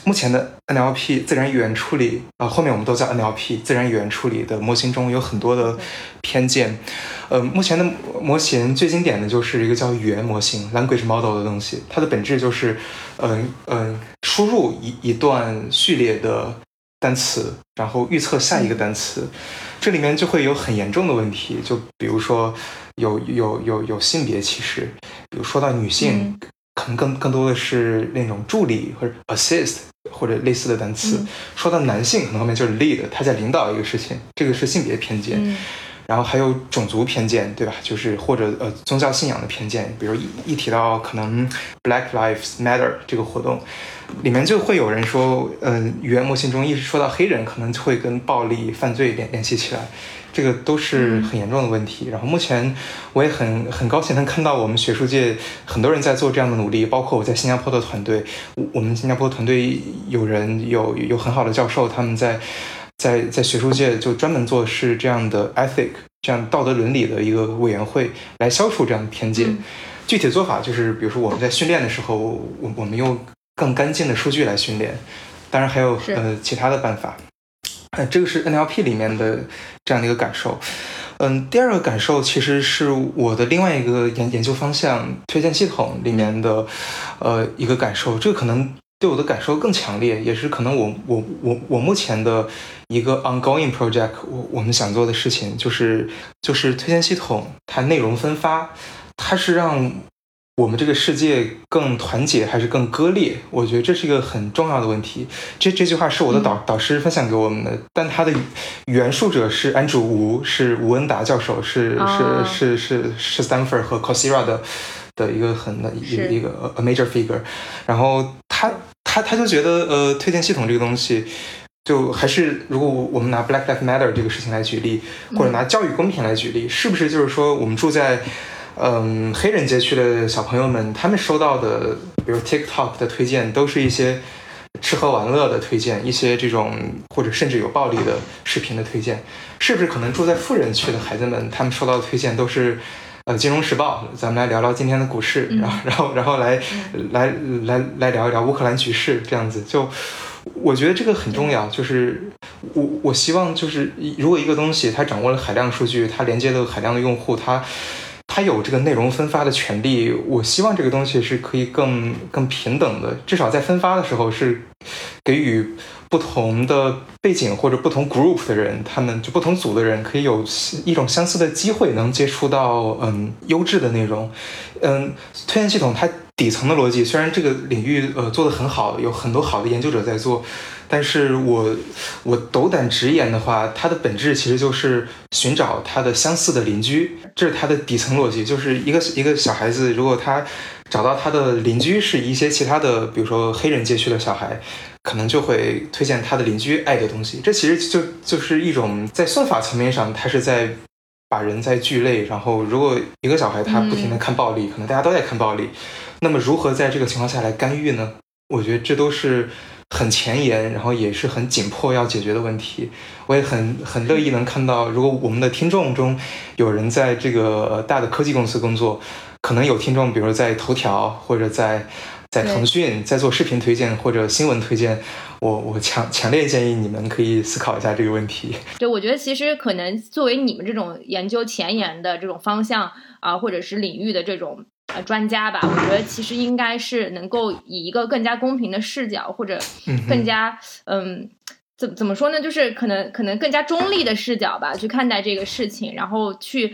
目前的 NLP 自然语言处理啊、后面我们都叫 NLP 自然语言处理的模型中有很多的偏见。呃，目前的模型最经典的就是一个叫语言模型 （language model） 的东西，它的本质就是，嗯、嗯、输入一一段序列的单词，然后预测下一个单词，这里面就会有很严重的问题，就比如说有有有有性别歧视，比如说到女性，可能更更多的是那种助理或者 assist 或者类似的单词。嗯说到男性，可能后面就是 lead，他在领导一个事情，这个是性别偏见。嗯然后还有种族偏见，对吧？就是或者呃宗教信仰的偏见，比如一一提到可能 Black Lives Matter 这个活动，里面就会有人说，嗯、语言模型中一说到黑人，可能就会跟暴力犯罪联联系起来，这个都是很严重的问题。然后目前我也很很高兴能看到我们学术界很多人在做这样的努力，包括我在新加坡的团队，我我们新加坡团队有人有有很好的教授，他们在。在在学术界就专门做是这样的 ethic 这样道德伦理的一个委员会，来消除这样的偏见。嗯具体做法就是，比如说我们在训练的时候，我我们用更干净的数据来训练，当然还有呃其他的办法。呃，这个是 NLP 里面的这样的一个感受。嗯，第二个感受其实是我的另外一个研研究方向推荐系统里面的呃一个感受，这个可能对我的感受更强烈，也是可能我我我我目前的一个 ongoing project，我我们想做的事情就是就是推荐系统它内容分发，它是让我们这个世界更团结还是更割裂？我觉得这是一个很重要的问题。这这句话是我的导、导师分享给我们的，但他的原述者是安主吴，是吴恩达教授，是、哦是是是是 Stanford 和 Coursera 的的一个很的一个一个 a major figure。然后他他他就觉得呃，推荐系统这个东西。就还是，如果我们拿 Black Lives Matter 这个事情来举例，或者拿教育公平来举例，是不是就是说我们住在嗯黑人街区的小朋友们，他们收到的，比如 TikTok 的推荐，都是一些吃喝玩乐的推荐，一些这种或者甚至有暴力的视频的推荐，是不是可能住在富人区的孩子们，他们收到的推荐都是？呃，《金融时报》，咱们来聊聊今天的股市，然后，然后，然后来，来，来，来聊一聊乌克兰局势，这样子。就我觉得这个很重要，就是我我希望就是，如果一个东西它掌握了海量数据，它连接了海量的用户，它他有这个内容分发的权利，我希望这个东西是可以更更平等的，至少在分发的时候是给予不同的背景或者不同 group 的人，他们就不同组的人，可以有一种相似的机会，能接触到嗯优质的内容。嗯，推荐系统它底层的逻辑，虽然这个领域呃做得很好，有很多好的研究者在做，但是我我斗胆直言的话，它的本质其实就是寻找它的相似的邻居，这是它的底层逻辑。就是一个一个小孩子，如果他找到他的邻居是一些其他的，比如说黑人街区的小孩，可能就会推荐他的邻居爱的东西。这其实就就是一种在算法层面上，它是在把人在聚类。然后，如果一个小孩他不停的看暴力，可能大家都在看暴力，那么如何在这个情况下来干预呢？我觉得这都是很前沿，然后也是很紧迫要解决的问题。我也很很乐意能看到，如果我们的听众中有人在这个呃大的科技公司工作，可能有听众，比如在头条或者在在腾讯在做视频推荐或者新闻推荐，我我强强烈建议你们可以思考一下这个问题。对，我觉得其实可能作为你们这种研究前沿的这种方向啊、或者是领域的这种呃专家吧，我觉得其实应该是能够以一个更加公平的视角，或者更加嗯。怎怎么说呢？就是可能可能更加中立的视角吧，去看待这个事情，然后去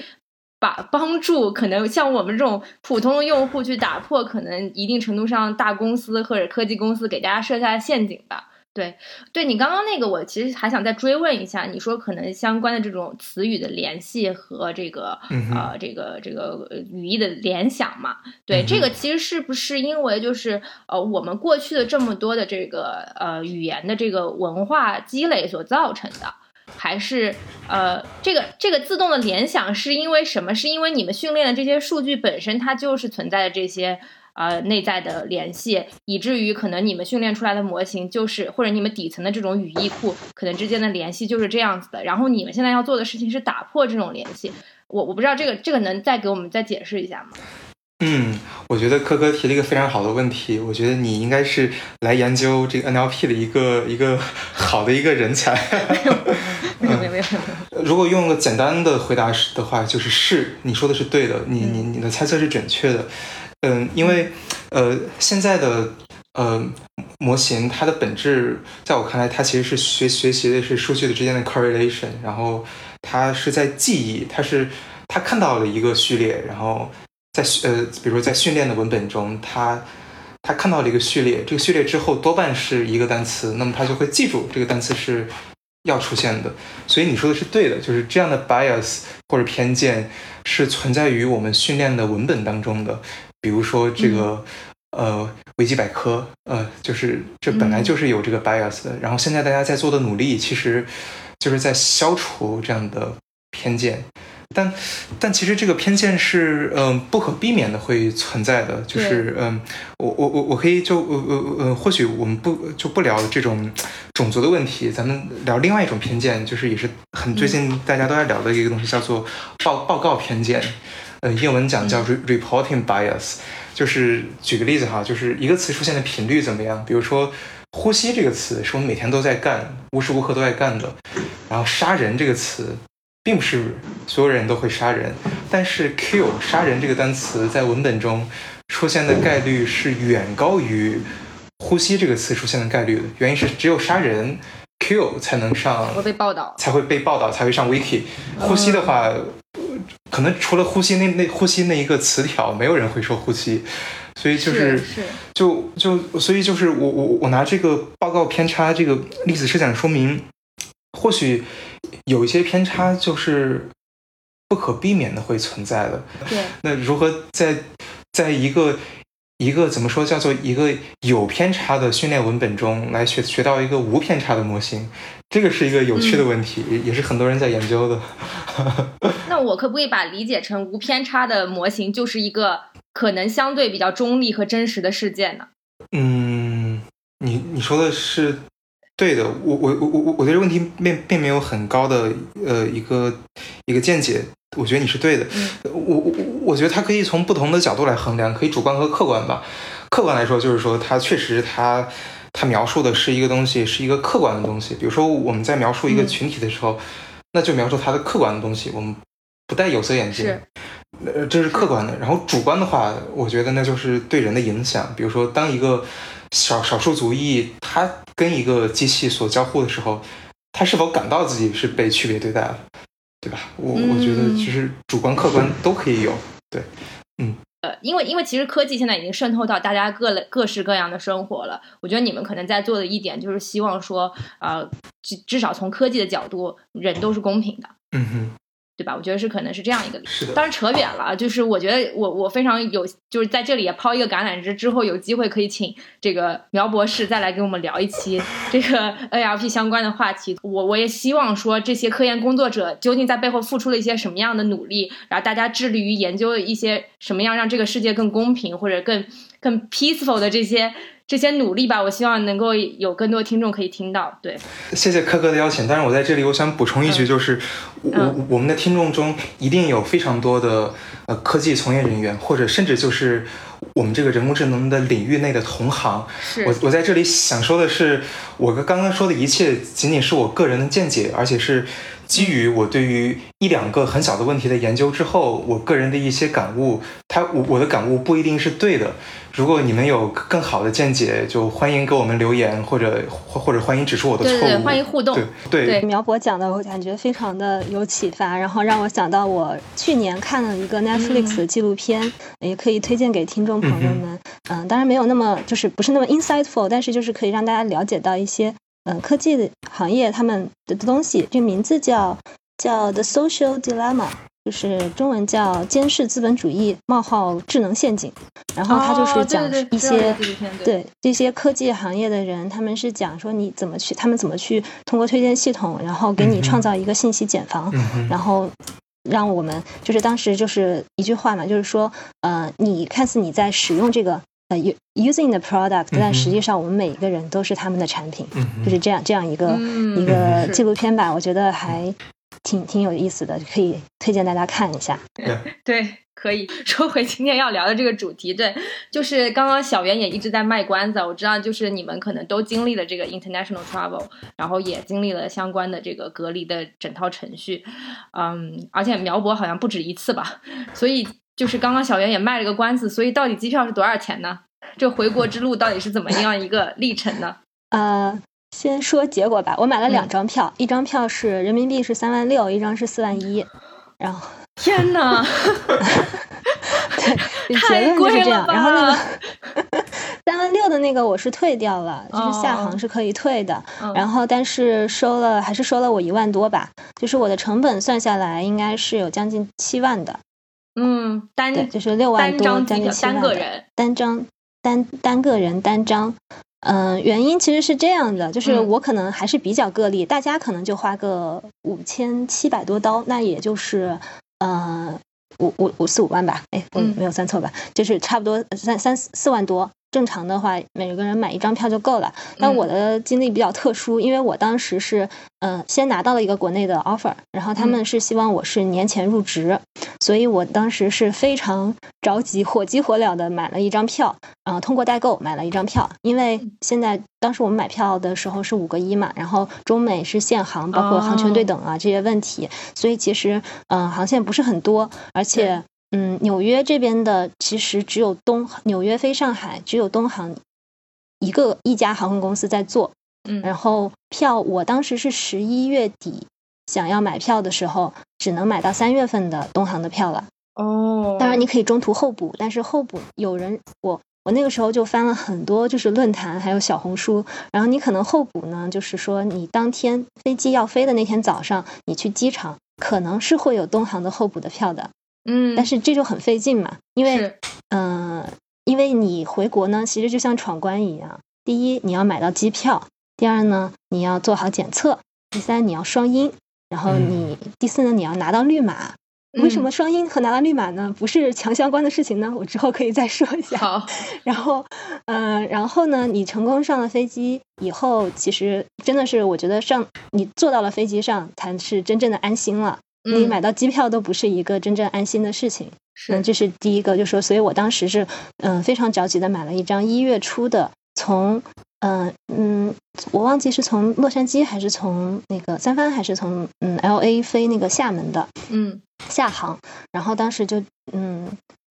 把帮助可能像我们这种普通的用户去打破可能一定程度上大公司或者科技公司给大家设下的陷阱吧。对，对你刚刚那个，我其实还想再追问一下，你说可能相关的这种词语的联系和这个、嗯呃这个这个呃语义的联想嘛？对，嗯这个其实是不是因为就是呃我们过去的这么多的这个呃语言的这个文化积累所造成的？还是呃，这个这个自动的联想是因为什么？是因为你们训练的这些数据本身它就是存在的这些呃内在的联系，以至于可能你们训练出来的模型就是或者你们底层的这种语义库可能之间的联系就是这样子的。然后你们现在要做的事情是打破这种联系。我我不知道这个这个能再给我们再解释一下吗？嗯，我觉得科科提了一个非常好的问题。我觉得你应该是来研究这个 NLP 的一个一个 <laughs> 好的一个人才。<laughs> 没有没有没有。<laughs> 如果用个简单的回答的话，就是是，你说的是对的，你你你的猜测是准确的。嗯，因为呃现在的呃模型它的本质，在我看来，它其实是学学习的是数据的之间的 correlation，然后它是在记忆，它是它看到了一个序列，然后。在呃，比如说在训练的文本中，它他看到了一个序列，这个序列之后多半是一个单词，那么他就会记住这个单词是要出现的。所以你说的是对的，就是这样的 bias 或者偏见是存在于我们训练的文本当中的。比如说这个呃维基百科，呃，就是这本来就是有这个 bias 的。然后现在大家在做的努力，其实就是在消除这样的偏见。但但其实这个偏见是嗯不可避免的会存在的，就是嗯我我我我可以就呃呃呃或许我们不就不聊这种种族的问题，咱们聊另外一种偏见，就是也是很最近大家都在聊的一个东西，叫做报报告偏见，呃英文讲叫 reporting bias，就是举个例子哈，就是一个词出现的频率怎么样？比如说呼吸这个词是我们每天都在干，无时无刻都在干的，然后杀人这个词。并不是所有人都会杀人，但是 kill 杀人这个单词在文本中出现的概率是远高于呼吸这个词出现的概率的。原因是只有杀人 kill 才能上，会被报道，才会被报道，才会上 wiki。呼吸的话，可能除了呼吸那那呼吸那一个词条，没有人会说呼吸。所以就是就就所以就是我我我拿这个报告偏差这个例子是想说明，或许。有一些偏差就是不可避免的会存在的。对，那如何在在一个一个怎么说叫做一个有偏差的训练文本中来学学到一个无偏差的模型？这个是一个有趣的问题，也是很多人在研究的。那我可不可以把理解成无偏差的模型就是一个可能相对比较中立和真实的事件呢？嗯，你你说的是。对的，我我我我我对这个问题并并没有很高的呃一个一个见解，我觉得你是对的。我我我觉得它可以从不同的角度来衡量，可以主观和客观吧。客观来说，就是说它确实它它描述的是一个东西，是一个客观的东西。比如说我们在描述一个群体的时候，那就描述它的客观的东西，我们不戴有色眼镜，呃，这是客观的。然后主观的话，我觉得那就是对人的影响。比如说当一个少少数族裔，他跟一个机器所交互的时候，他是否感到自己是被区别对待了，对吧？我我觉得其实主观客观都可以有，对，嗯，呃，因为因为其实科技现在已经渗透到大家各类各式各样的生活了。我觉得你们可能在做的一点就是希望说，呃，至至少从科技的角度，人都是公平的。嗯哼。对吧？我觉得是可能是这样一个理。当然扯远了，就是我觉得我我非常有，就是在这里也抛一个橄榄枝，之后有机会可以请这个苗博士再来跟我们聊一期这个 <laughs> ALP 相关的话题。我我也希望说这些科研工作者究竟在背后付出了一些什么样的努力，然后大家致力于研究一些什么样让这个世界更公平或者更更 peaceful 的这些。这些努力吧，我希望能够有更多听众可以听到。对，谢谢柯哥的邀请。但是我在这里，我想补充一句，就是我我们的听众中一定有非常多的呃科技从业人员，或者甚至就是我们这个人工智能的领域内的同行。是我我在这里想说的是，我刚刚说的一切仅仅是我个人的见解，而且是基于我对于一两个很小的问题的研究之后，我个人的一些感悟。他我我的感悟不一定是对的。如果你们有更好的见解，就欢迎给我们留言，或者或或者欢迎指出我的错误。对对，欢迎互动。对对，苗博讲的我感觉非常的有启发，然后让我想到我去年看了一个 Netflix 的纪录片，也可以推荐给听众朋友们。嗯，当然没有那么就是不是那么 insightful，但是就是可以让大家了解到一些嗯科技的行业他们的东西。这名字叫叫 The Social Dilemma。就是中文叫监视资本主义冒号智能陷阱，然后他就是讲一些对。这些科技行业的人，他们是讲说你怎么去，他们怎么去通过推荐系统，然后给你创造一个信息茧房，然后让我们就是当时就是一句话嘛，就是说呃，你看似你在使用这个呃 using the product，但实际上我们每一个人都是他们的产品，就是这样这样一个一个纪录片吧，我觉得还。挺挺有意思的，可以推荐大家看一下。对，<laughs> 可以说回今天要聊的这个主题。对，就是刚刚小袁也一直在卖关子，我知道就是你们可能都经历了这个 international travel，然后也经历了相关的这个隔离的整套程序，嗯，而且苗博好像不止一次吧，所以就是刚刚小袁也卖了个关子，所以到底机票是多少钱呢？这回国之路到底是怎么样一个历程呢？呃，先说结果吧。我买了两张票，一张票是人民币是三万六，一张是四万一。然后 <laughs> 天哪，对，<laughs> 结论就是这样。然后那个三万六的那个我是退掉了，就是下行是可以退的。然后但是收了还是收了我一万多吧，就是我的成本算下来应该是有将近七万的。嗯，单就是六万多，将近七万单个人单张。单单个人单张，嗯，原因其实是这样的，就是我可能还是比较个例，大家可能就花个五千七百多刀，那也就是呃五五五四五万吧，哎，我没有算错吧？就是差不多三三四万多。正常的话，每个人买一张票就够了。但我的经历比较特殊，因为我当时是，嗯，先拿到了一个国内的 offer，然后他们是希望我是年前入职，所以我当时是非常着急、火急火燎的买了一张票，然后通过代购买了一张票。因为现在当时我们买票的时候是五个一嘛，然后中美是限航，包括航权对等啊这些问题，所以其实嗯航线不是很多，而且。嗯，纽约这边的其实只有东纽约飞上海，只有东航一个一家航空公司在做。嗯，然后票我当时是十一月底想要买票的时候，只能买到三月份的东航的票了。哦，当然你可以中途候补，但是候补有人我我那个时候就翻了很多就是论坛还有小红书，然后你可能候补呢，就是说你当天飞机要飞的那天早上，你去机场可能是会有东航的候补的票的。嗯，但是这就很费劲嘛，因为，嗯，因为你回国呢，其实就像闯关一样。第一，你要买到机票；第二呢，你要做好检测；第三，你要双阴；然后你第四呢，你要拿到绿码。为什么双音和拿到绿码呢？不是强相关的事情呢？我之后可以再说一下。好，然后，嗯，然后呢，你成功上了飞机以后，其实真的是我觉得上你坐到了飞机上才是真正的安心了。你买到机票都不是一个真正安心的事情，是，这是第一个，就说，所以我当时是，嗯，非常着急的买了一张一月初的，从，嗯嗯，我忘记是从洛杉矶还是从那个三藩还是从嗯 L A 飞那个厦门的，嗯，厦航，然后当时就，嗯。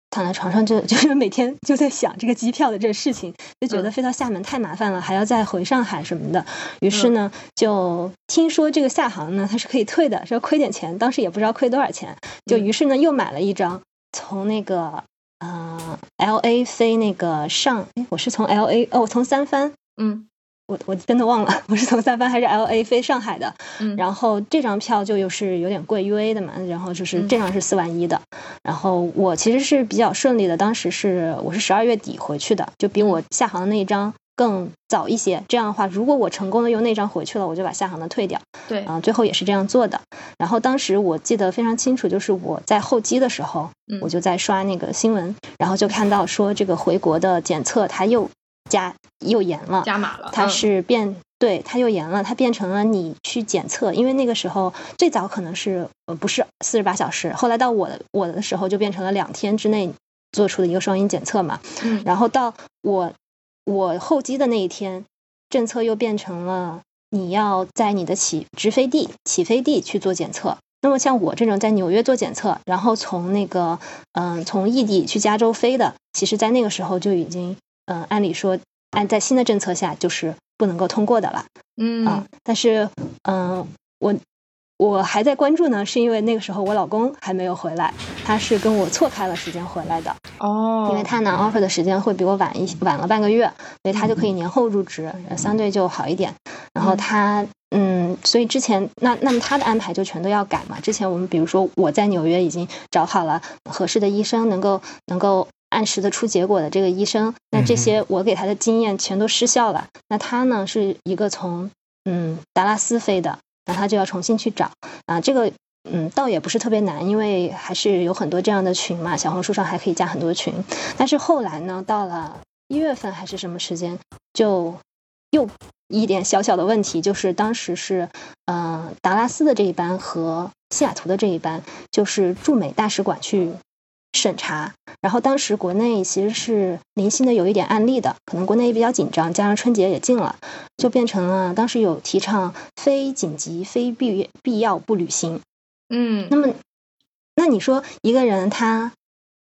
躺在床上就 <laughs> 就是每天就在想这个机票的这个事情，就觉得飞到厦门太麻烦了，还要再回上海什么的。于是呢，就听说这个厦航呢它是可以退的，说亏点钱，当时也不知道亏多少钱。就于是呢又买了一张，从那个呃 L A 飞那个上，哎，我是从 L A 哦，我从三藩，嗯。我我真的忘了，<laughs> 我是从三藩还是 L A 飞上海的，嗯，然后这张票就又是有点贵 U A 的嘛，然后就是这张是四万一的，然后我其实是比较顺利的，当时是我是十二月底回去的，就比我下航的那一张更早一些。这样的话，如果我成功的用那张回去了，我就把下航的退掉。对，啊，最后也是这样做的。然后当时我记得非常清楚，就是我在候机的时候，我就在刷那个新闻，然后就看到说这个回国的检测它又。加又严了，加码了。它是变，对，它又严了，它变成了你去检测，因为那个时候最早可能是呃不是四十八小时，后来到我的我的时候就变成了两天之内做出的一个双阴检测嘛。嗯。然后到我我候机的那一天，政策又变成了你要在你的起直飞地起飞地去做检测。那么像我这种在纽约做检测，然后从那个嗯从异地去加州飞的，其实在那个时候就已经。嗯，按理说，按在新的政策下，就是不能够通过的了。嗯啊，但是，嗯，我我还在关注呢，是因为那个时候我老公还没有回来，他是跟我错开了时间回来的。哦，因为他拿 offer 的时间会比我晚一晚了半个月，所以他就可以年后入职，相对就好一点。然后他，嗯，所以之前那那么他的安排就全都要改嘛。之前我们比如说我在纽约已经找好了合适的医生，能够能够。按时的出结果的这个医生，那这些我给他的经验全都失效了。那他呢是一个从嗯达拉斯飞的，那他就要重新去找啊。这个嗯倒也不是特别难，因为还是有很多这样的群嘛，小红书上还可以加很多群。但是后来呢，到了一月份还是什么时间，就又一点小小的问题，就是当时是，呃，达拉斯的这一班和西雅图的这一班，就是驻美大使馆去审查。然后当时国内其实是零星的有一点案例的，可能国内也比较紧张，加上春节也近了，就变成了当时有提倡非紧急、非必必要不旅行。嗯，那么，那你说一个人他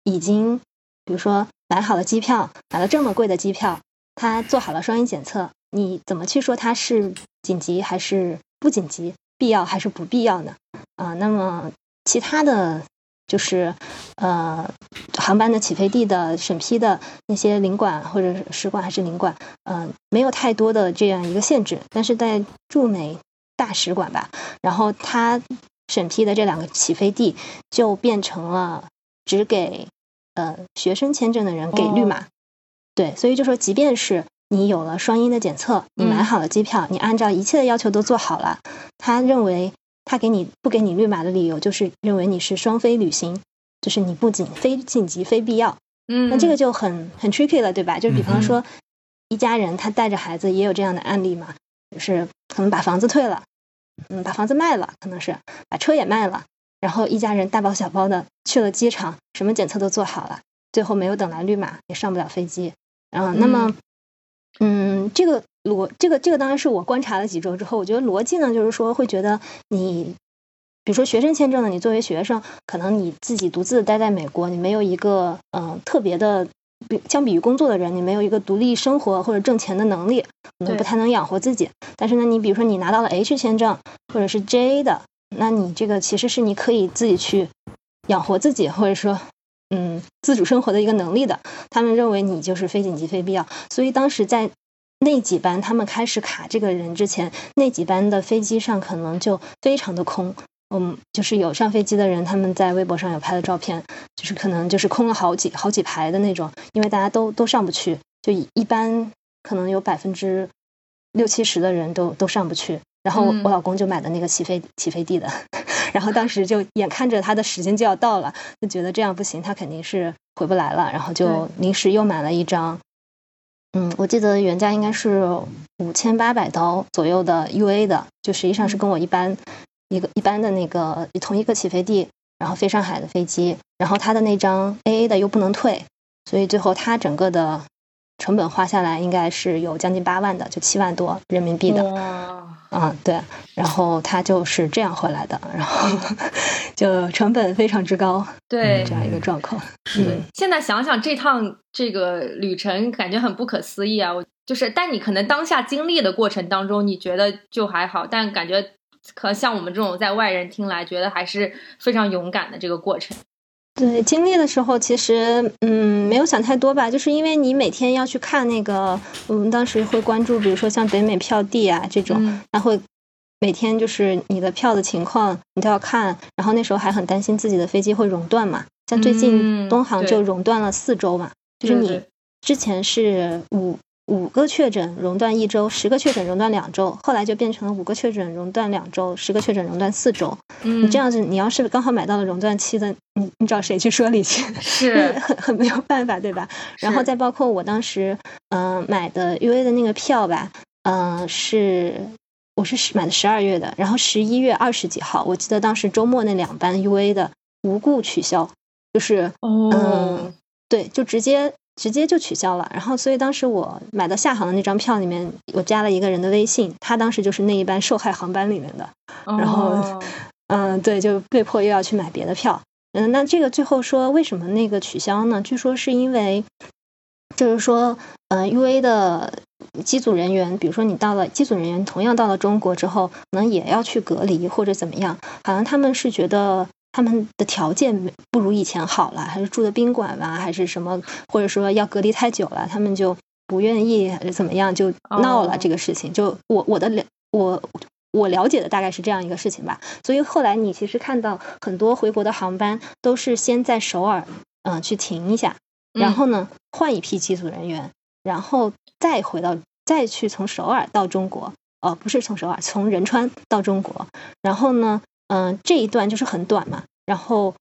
已经，比如说买好了机票，买了这么贵的机票，他做好了双阴检测。你怎么去说他是紧急还是不紧急，必要还是不必要呢？啊，那么其他的就是呃，航班的起飞地的审批的那些领馆或者使馆还是领馆，嗯，没有太多的这样一个限制。但是在驻美大使馆吧，然后他审批的这两个起飞地就变成了只给呃学生签证的人给绿码。对，所以就说即便是。你有了双阴的检测，你买好了机票，你按照一切的要求都做好了。他认为他给你不给你绿码的理由，就是认为你是双非旅行，就是你不仅非紧急非必要。嗯，那这个就很很 tricky 了，对吧？就比方说一家人他带着孩子，也有这样的案例嘛，就是可能把房子退了，嗯，把房子卖了，可能是把车也卖了，然后一家人大包小包的去了机场，什么检测都做好了，最后没有等来绿码，也上不了飞机。然后那么。嗯，这个逻这个这个当然是我观察了几周之后，我觉得逻辑呢，就是说会觉得你，比如说学生签证呢，你作为学生，可能你自己独自待在美国，你没有一个嗯特别的，比相比于工作的人，你没有一个独立生活或者挣钱的能力，可能不太能养活自己。但是呢，你比如说你拿到了 H 签证或者是 J 的，那你这个其实是你可以自己去养活自己，或者说。嗯，自主生活的一个能力的，他们认为你就是非紧急非必要，所以当时在那几班他们开始卡这个人之前，那几班的飞机上可能就非常的空。嗯，就是有上飞机的人，他们在微博上有拍的照片，就是可能就是空了好几好几排的那种，因为大家都都上不去，就一般可能有百分之六七十的人都都上不去。然后我老公就买的那个起飞起飞地的。然后当时就眼看着他的时间就要到了，就觉得这样不行，他肯定是回不来了。然后就临时又买了一张，嗯，我记得原价应该是五千八百刀左右的 UA 的，就实际上是跟我一般一个一般的那个同一个起飞地，然后飞上海的飞机。然后他的那张 AA 的又不能退，所以最后他整个的成本花下来应该是有将近八万的，就七万多人民币的。嗯，对，然后他就是这样回来的，然后 <laughs> 就成本非常之高，对这样一个状况。是，现在想想这趟这个旅程，感觉很不可思议啊！我就是，但你可能当下经历的过程当中，你觉得就还好，但感觉可像我们这种在外人听来，觉得还是非常勇敢的这个过程。对，经历的时候其实嗯没有想太多吧，就是因为你每天要去看那个，我们当时会关注，比如说像北美票地啊这种，他会每天就是你的票的情况你都要看，然后那时候还很担心自己的飞机会熔断嘛，像最近东航就熔断了四周嘛，就是你之前是五。五个确诊熔断一周，十个确诊熔断两周，后来就变成了五个确诊熔断两周，十个确诊熔断四周。嗯，你这样子，你要是刚好买到了熔断期的，你你找谁去说理去？<laughs> 是很很没有办法，对吧？然后再包括我当时嗯买的 U A 的那个票吧，嗯是我是买的十二月的，然后十一月二十几号，我记得当时周末那两班 U A 的无故取消，就是嗯对，就直接。直接就取消了，然后所以当时我买到厦航的那张票里面，我加了一个人的微信，他当时就是那一班受害航班里面的，然后，<laughs> 嗯，对，就被迫又要去买别的票，嗯，那这个最后说为什么那个取消呢？据说是因为，就是说，呃，U A 的机组人员，比如说你到了机组人员同样到了中国之后，可能也要去隔离或者怎么样，好像他们是觉得。他们的条件不如以前好了，还是住的宾馆吧，还是什么，或者说要隔离太久了，他们就不愿意，还是怎么样，就闹了这个事情。就我我的了，我我了解的大概是这样一个事情吧。所以后来你其实看到很多回国的航班都是先在首尔嗯去停一下，然后呢换一批机组人员，然后再回到再去从首尔到中国，哦不是从首尔，从仁川到中国，然后呢。嗯，这一段就是很短嘛。然后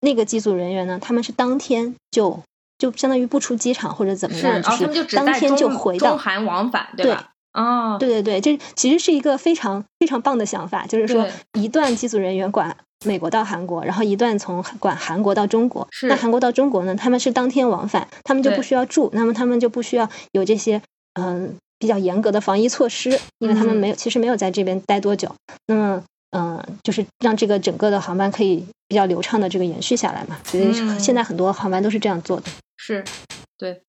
那个机组人员呢，他们是当天就就相当于不出机场或者怎么样，就是当天就回到中韩往返，对吧？哦，对对对，这其实是一个非常非常棒的想法，就是说一段机组人员管美国到韩国，然后一段从管韩国到中国。是那韩国到中国呢，他们是当天往返，他们就不需要住，那么他们就不需要有这些嗯比较严格的防疫措施，因为他们嗯没有其实没有在这边待多久。那么嗯，就是让这个整个的航班可以比较流畅的这个延续下来嘛。所以嗯现在很多航班都是这样做的。是，对，嗯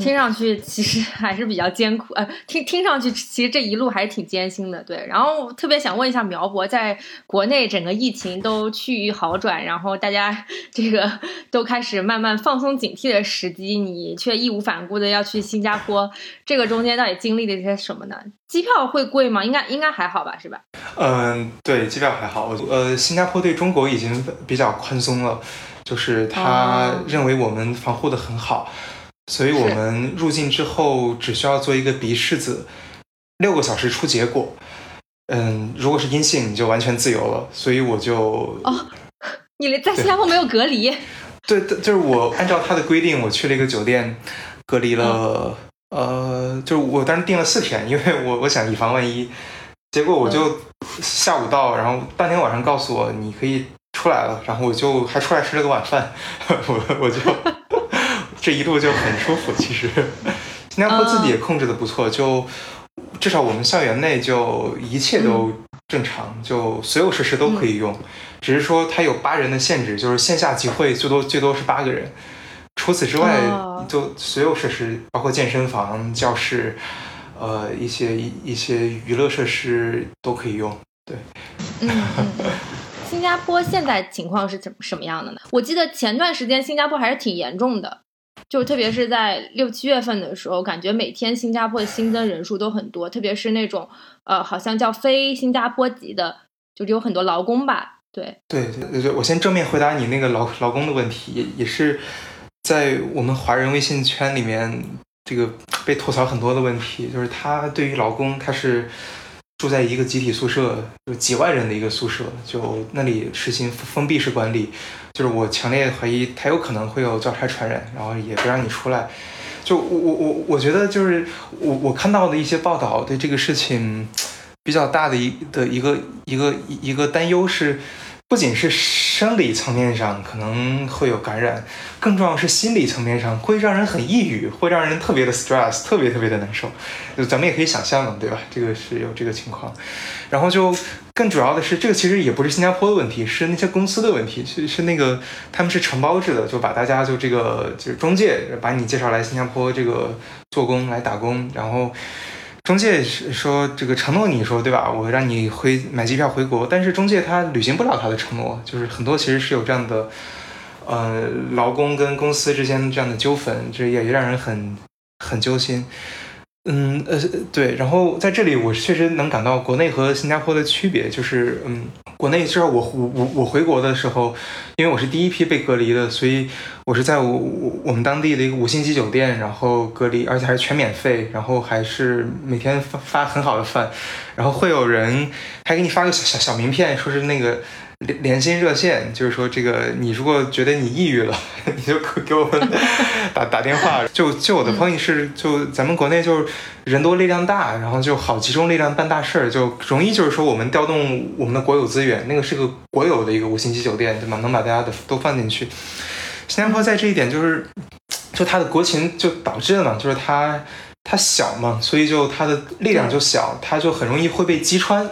听上去其实还是比较艰苦，呃，听听上去其实这一路还是挺艰辛的，对。然后特别想问一下苗博，在国内整个疫情都趋于好转，然后大家 <laughs> 这个 <laughs> 都开始慢慢放松警惕的时机，你却义无反顾的要去新加坡，这个中间到底经历了些什么呢？机票会贵吗？应该应该还好吧，是吧？嗯，对，机票还好。呃，新加坡对中国已经比较宽松了，就是他哦认为我们防护的很好，所以我们入境之后只需要做一个鼻拭子，六个小时出结果。嗯，如果是阴性，你就完全自由了。所以我就哦你连在新加坡没有隔离？对，对就是我按照他的规定，我去了一个酒店，隔离了，呃，就是我当时订了四天，因为我我想以防万一。结果我就下午到，然后当天晚上告诉我你可以出来了，然后我就还出来吃了个晚饭，<laughs> 我我就这一路就很舒服。其实 <laughs> 新加坡自己也控制的不错，就至少我们校园内就一切都正常，就所有设施都可以用。只是说它有八人的限制，就是线下集会最多最多是八个人。除此之外哦，就所有设施，包括健身房、教室，呃，一些一一些娱乐设施都可以用。对嗯。嗯新加坡现在情况是怎么什么样的呢？我记得前段时间新加坡还是挺严重的，就特别是在六七月份的时候，感觉每天新加坡的新增人数都很多，特别是那种呃，好像叫非新加坡籍的，就有很多劳工吧。对，对对对对，我先正面回答你那个劳劳工的问题，也也是在我们华人微信圈里面，这个被吐槽很多的问题，就是他对于劳工，他是住在一个集体宿舍，就几万人的一个宿舍，就那里实行封闭式管理，就是我强烈怀疑他有可能会有交叉传染，然后也不让你出来。就我我我我觉得就是我我看到的一些报道对这个事情比较大的一的一个一个一个担忧是。不仅是生理层面上可能会有感染，更重要是心理层面上会让人很抑郁，会让人特别的 stress，特别特别的难受。就咱们也可以想象嘛，对吧？这个是有这个情况。然后就更主要的是，这个其实也不是新加坡的问题，是那些公司的问题，是是那个他们是承包制的，就把大家就这个就是中介把你介绍来新加坡这个做工来打工，然后。中介说这个承诺你说对吧？我让你回买机票回国，但是中介他履行不了他的承诺，就是很多其实是有这样的，呃，劳工跟公司之间这样的纠纷，这也让人很很揪心。嗯呃对，然后在这里我确实能感到国内和新加坡的区别，就是嗯，国内至少我我我我回国的时候，因为我是第一批被隔离的，所以我是在我我我们当地的一个五星级酒店，然后隔离，而且还是全免费，然后还是每天发发很好的饭，然后会有人还给你发个小小小名片，说是那个。连连心热线，就是说这个，你如果觉得你抑郁了，<laughs> 你就给我们打 <laughs> 打电话。就就我的朋友是，就咱们国内就是人多力量大，然后就好集中力量办大事儿，就容易就是说我们调动我们的国有资源，那个是个国有的一个五星级酒店，对吗？能把大家的都放进去。新加坡在这一点就是，就它的国情就导致了嘛，就是它它小嘛，所以就它的力量就小，它就很容易会被击穿。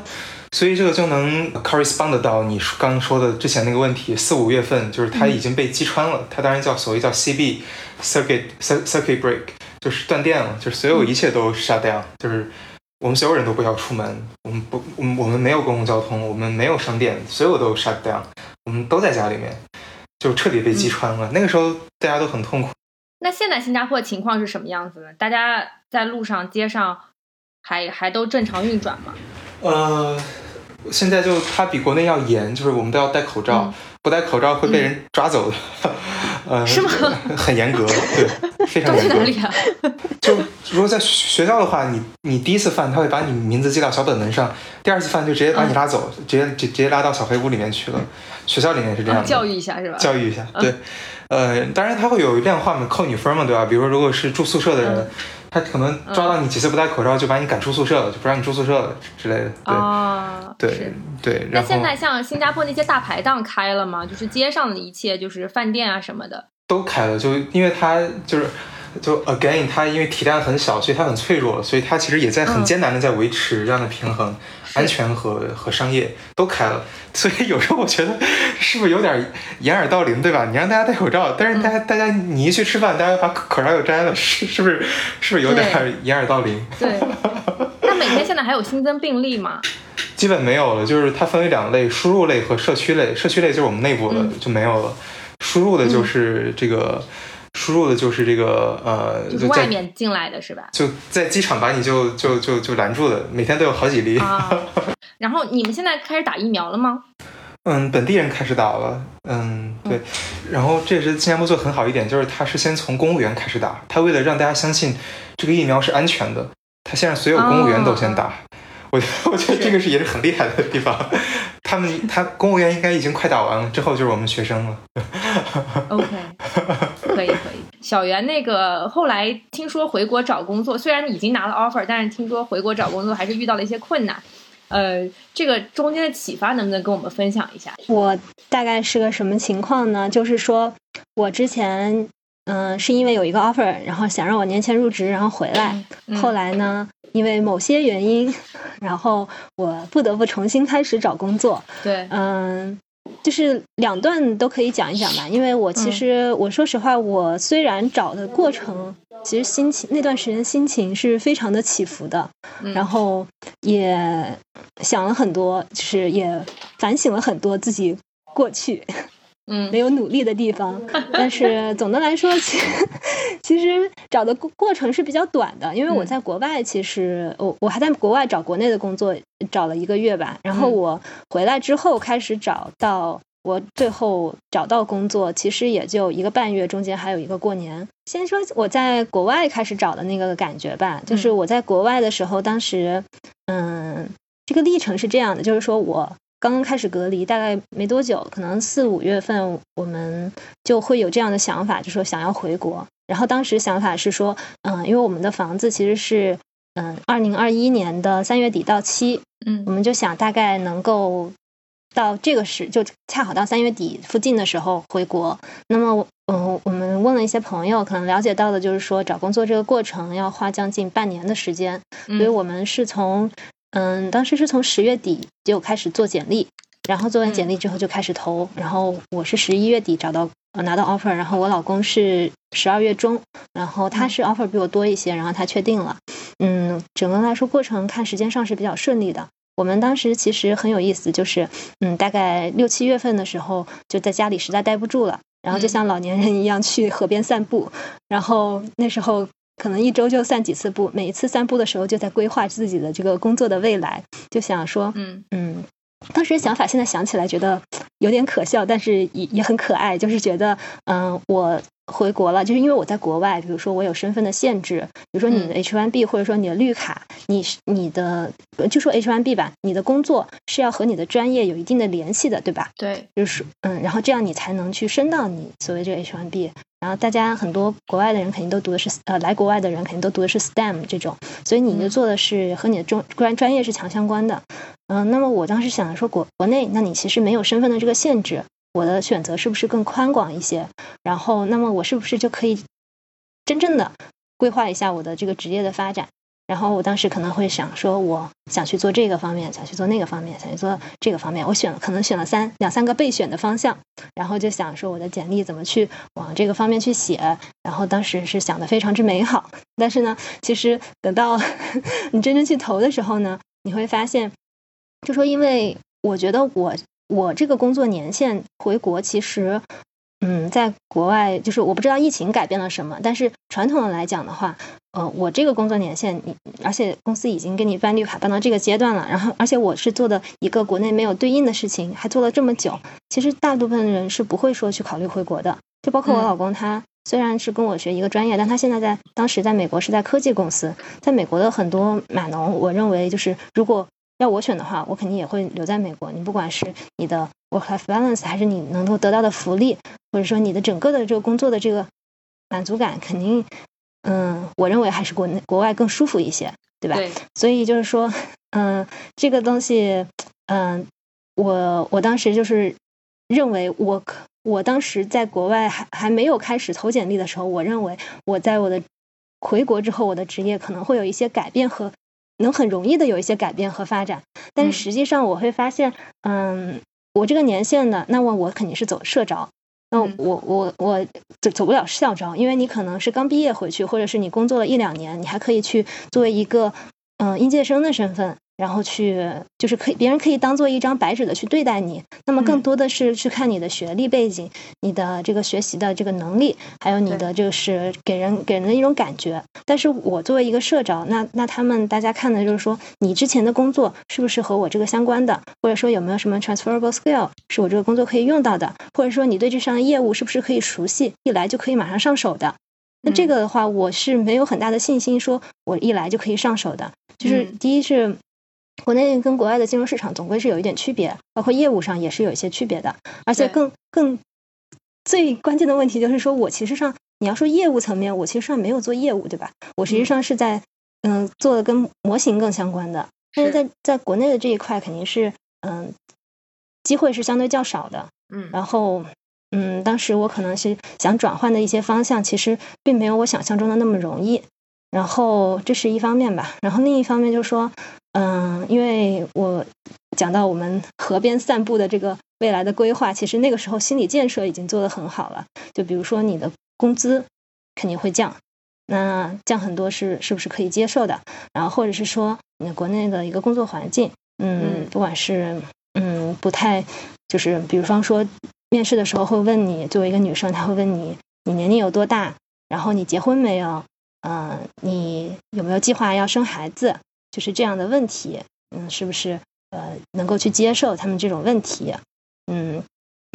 所以这个就能 correspond 到你刚说的之前那个问题，四五月份就是它已经被击穿了，它当然叫所谓叫 CB circuit circuit break，就是断电了，就是所有一切都 shut down，就是我们所有人都不要出门，我们不，我们我们没有公共交通，我们没有商店，所有都 shut down，我们都在家里面，就彻底被击穿了。那个时候大家都很痛苦。那现在新加坡的情况是什么样子呢？大家在路上、街上还还都正常运转吗？呃，现在就它比国内要严，就是我们都要戴口罩，嗯不戴口罩会被人抓走的。<laughs> 呃，是吗？很严格，<laughs> 对，非常严格。哪里啊？<laughs> 就如果在学校的话，你你第一次犯，他会把你名字记到小本本上；第二次犯就直接把你拉走，嗯直接直直接拉到小黑屋里面去了。学校里面是这样教育一下是吧？教育一下，对。呃，当然他会有量化嘛，扣你分嘛，对吧？比如说，如果是住宿舍的人，嗯他可能抓到你几次不戴口罩，就把你赶出宿舍了，就不让你住宿舍了之类的。对，啊，对。对。那现在像新加坡那些大排档开了吗？就是街上的一切，就是饭店啊什么的。都开了，就因为它就是就 again，它因为体量很小，所以它很脆弱，所以它其实也在很嗯艰难的在维持这样的平衡，安全和和商业都开了。所以有时候我觉得是不是有点掩耳盗铃，对吧？你让大家戴口罩，但是大家、大家你一去吃饭，大家把口口罩又摘了，是是不是是不是有点掩耳盗铃？<laughs> 对。那每天现在还有新增病例吗？<laughs> 基本没有了，就是它分为两类，输入类和社区类。社区类就是我们内部的、嗯就没有了，输入的就是这个，输入的就是这个呃，就是外面进来的是吧？就在机场把你就就就就拦住的，每天都有好几例。啊。<laughs> 然后你们现在开始打疫苗了吗？嗯，本地人开始打了，嗯，对。然后这也是新加坡做得很好一点，就是他是先从公务员开始打，他为了让大家相信这个疫苗是安全的，他先让所有公务员都先打。我我觉得这个是也是很厉害的地方。他们他公务员应该已经快打完了，之后就是我们学生了。OK，可以可以。小袁那个后来听说回国找工作，虽然已经拿了 offer，但是听说回国找工作还是遇到了一些困难。呃，这个中间的启发能不能跟我们分享一下？我大概是个什么情况呢？就是说我之前嗯、呃是因为有一个 offer，然后想让我年前入职，然后回来。嗯后来呢，因为某些原因，<laughs> 然后我不得不重新开始找工作。对，嗯，就是两段都可以讲一讲吧。因为我其实、我说实话，我虽然找的过程，其实心情那段时间心情是非常的起伏的，嗯。然后也想了很多，就是也反省了很多自己过去嗯没有努力的地方。<laughs> 但是总的来说，其实 <laughs> 其实找的过过程是比较短的，因为我嗯在国外，其实我我还在国外找国内的工作，找了一个月吧。然后嗯我回来之后开始找到。我最后找到工作，其实也就一个半月，中间还有一个过年。先说我在国外开始找的那个感觉吧，就是嗯我在国外的时候，当时，嗯，这个历程是这样的，就是说我刚刚开始隔离，大概没多久，可能四五月份，我们就会有这样的想法，就说想要回国。然后当时想法是说，嗯，因为我们的房子其实是，嗯，二零二一年的三月底到期，嗯我们就想大概能够到这个时，就恰好到三月底附近的时候回国。那么，嗯，我们问了一些朋友，可能了解到的就是说，找工作这个过程要花将近半年的时间，所以嗯我们是从，嗯，当时是从十月底就开始做简历，然后做完简历之后就开始投，然后我是十一月底找到呃拿到 offer，然后我老公是十二月中，然后他是 offer 比我多一些，然后他确定了，嗯，整个来说过程看时间上是比较顺利的。我们当时其实很有意思，就是嗯，大概六七月份的时候，就在家里实在待不住了，然后就嗯。像老年人一样去河边散步，然后那时候可能一周就散几次步，每一次散步的时候就在规划自己的这个工作的未来，就想说，嗯。嗯，当时想法现在想起来觉得有点可笑，但是也也很可爱，就是觉得，嗯，我回国了，就是因为我在国外，比如说我有身份的限制，比如说你的 H1B 或者说你的绿卡，你是你的就说 H1B 吧，你的工作是要和你的专业有一定的联系的，对吧？对，就是嗯，然后这样你才能去升到你所谓这个 H1B。然后大家很多国外的人肯定都读的是呃，来国外的人肯定都读的是 STEM 这种，所以你就嗯做的是和你的专专专业是强相关的。嗯，那么我当时想说国国内，那你其实没有身份的这个限制，我的选择是不是更宽广一些？然后，那么我是不是就可以真正的规划一下我的这个职业的发展？然后我当时可能会想说，我想去做这个方面，想去做那个方面，想去做这个方面。我选了，可能选了三两三个备选的方向，然后就想说我的简历怎么去往这个方面去写。然后当时是想的非常之美好，但是呢，其实等到 <laughs> 你真正去投的时候呢，你会发现，就说因为我觉得我我这个工作年限回国其实。嗯，在国外就是我不知道疫情改变了什么，但是传统的来讲的话，呃，我这个工作年限，你而且公司已经给你办绿卡办到这个阶段了，然后而且我是做的一个国内没有对应的事情，还做了这么久，其实大部分人是不会说去考虑回国的，就包括我嗯老公他。虽然是跟我学一个专业，但他现在在当时在美国是在科技公司，在美国的很多码农，我认为就是如果要我选的话，我肯定也会留在美国。你不管是你的 work-life balance，还是你能够得到的福利，或者说你的整个的这个工作的这个满足感，肯定嗯，我认为还是国内国外更舒服一些，对吧？对，所以就是说，嗯，这个东西，嗯，我我当时就是认为我可我当时在国外还还没有开始投简历的时候，我认为我在我的回国之后，我的职业可能会有一些改变和能很容易的有一些改变和发展。但是实际上我会发现，嗯，我这个年限呢，那么我肯定是走社招。那我我我走走不了校招，因为你可能是刚毕业回去，或者是你工作了一两年，你还可以去作为一个嗯应届生的身份。然后去就是可以，别人可以当做一张白纸的去对待你。那么更多的是去看你的学历背景、你的这个学习的这个能力，还有你的就是给人给人的一种感觉。但是我作为一个社招，那那他们大家看的就是说，你之前的工作是不是和我这个相关的，或者说有没有什么 transferable skill 是我这个工作可以用到的，或者说你对这项业务是不是可以熟悉，一来就可以马上上手的。那这个的话，我是没有很大的信心，说我一来就可以上手的。就是第一是。国内跟国外的金融市场总归是有一点区别，包括业务上也是有一些区别的。而且更更最关键的问题就是说，我其实上你要说业务层面，我其实上没有做业务，对吧？我实际上是在嗯做的跟模型更相关的。但是在在国内的这一块肯定是嗯机会是相对较少的。嗯。然后嗯，当时我可能是想转换的一些方向，其实并没有我想象中的那么容易。然后这是一方面吧。然后另一方面就是说。嗯，因为我讲到我们河边散步的这个未来的规划，其实那个时候心理建设已经做得很好了。就比如说你的工资肯定会降，那降很多是是不是可以接受的？然后或者是说你国内的一个工作环境，嗯，不管是嗯不太，就是比方说面试的时候会问你，作为一个女生，他会问你你年龄有多大，然后你结婚没有？嗯，你有没有计划要生孩子？就是这样的问题，嗯，是不是呃能够去接受他们这种问题，嗯，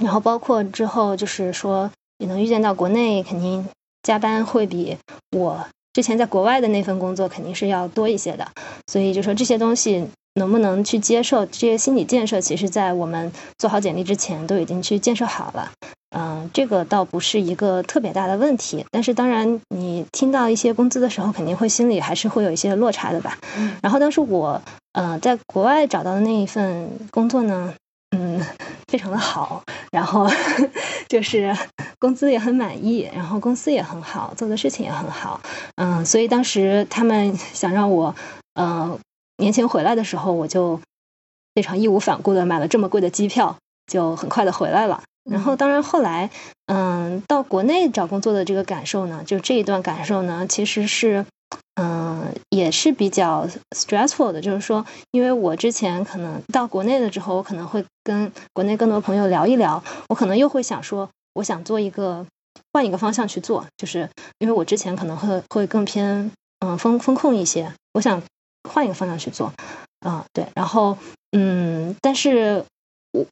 然后包括之后就是说也能预见到国内肯定加班会比我之前在国外的那份工作肯定是要多一些的，所以就说这些东西能不能去接受，这些心理建设，其实在我们做好简历之前都已经去建设好了。嗯，这个倒不是一个特别大的问题，但是当然，你听到一些工资的时候，肯定会心里还是会有一些落差的吧。嗯。然后当时我，呃，在国外找到的那一份工作呢，嗯，非常的好，然后 <laughs> 就是工资也很满意，然后公司也很好，做的事情也很好。嗯，所以当时他们想让我，呃，年前回来的时候，我就非常义无反顾的买了这么贵的机票，就很快的回来了。然后，当然后来，嗯，到国内找工作的这个感受呢，就这一段感受呢，其实是，嗯，也是比较 stressful 的。就是说，因为我之前可能到国内了之后，我可能会跟国内更多朋友聊一聊，我可能又会想说，我想做一个换一个方向去做，就是因为我之前可能会会更偏嗯风风控一些，我想换一个方向去做，啊，对，然后嗯，但是。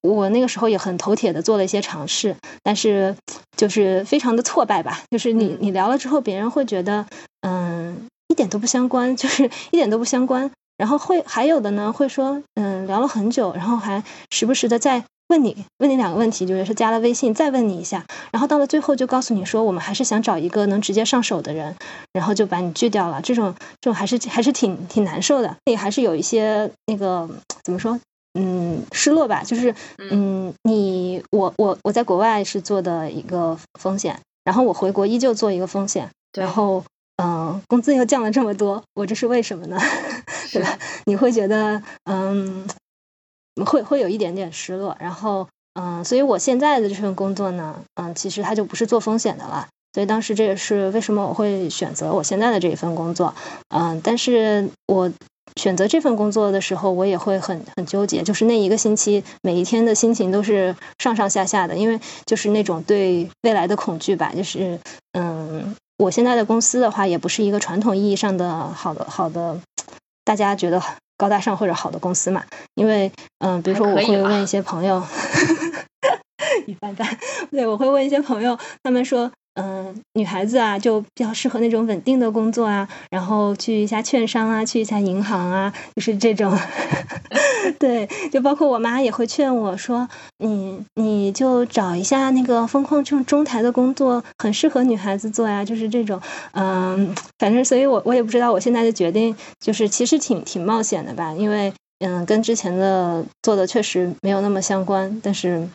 我我那个时候也很头铁的做了一些尝试，但是就是非常的挫败吧。就是你你聊了之后，别人会觉得嗯一点都不相关，<laughs> 就是一点都不相关。然后会还有的呢会说嗯聊了很久，然后还时不时的再问你问你两个问题，就是加了微信再问你一下，然后到了最后就告诉你说我们还是想找一个能直接上手的人，然后就把你拒掉了。这种这种还是还是挺挺难受的，也还是有一些那个怎么说？嗯，失落吧，就是嗯，你我我我在国外是做的一个风险，然后我回国依旧做一个风险，然后嗯，工资又降了这么多，我这是为什么呢？<laughs> 对吧？你会觉得嗯，会会有一点点失落，然后嗯，所以我现在的这份工作呢，嗯，其实它就不是做风险的了，所以当时这也是为什么我会选择我现在的这一份工作，嗯，但是我。选择这份工作的时候，我也会很很纠结，就是那一个星期，每一天的心情都是上上下下的，因为就是那种对未来的恐惧吧。就是嗯，我现在的公司的话，也不是一个传统意义上的好的好的，大家觉得高大上或者好的公司嘛。因为嗯，比如说我会问一些朋友，<laughs> 一般般，<laughs> 对我会问一些朋友，他们说嗯，女孩子啊，就比较适合那种稳定的工作啊，然后去一下券商啊，去一下银行啊，就是这种。<laughs> 对，就包括我妈也会劝我说，你你就找一下那个风控这种中台的工作，很适合女孩子做呀，就是这种。嗯，反正所以我我也不知道，我现在的决定就是其实挺挺冒险的吧，因为嗯，跟之前的做的确实没有那么相关，但是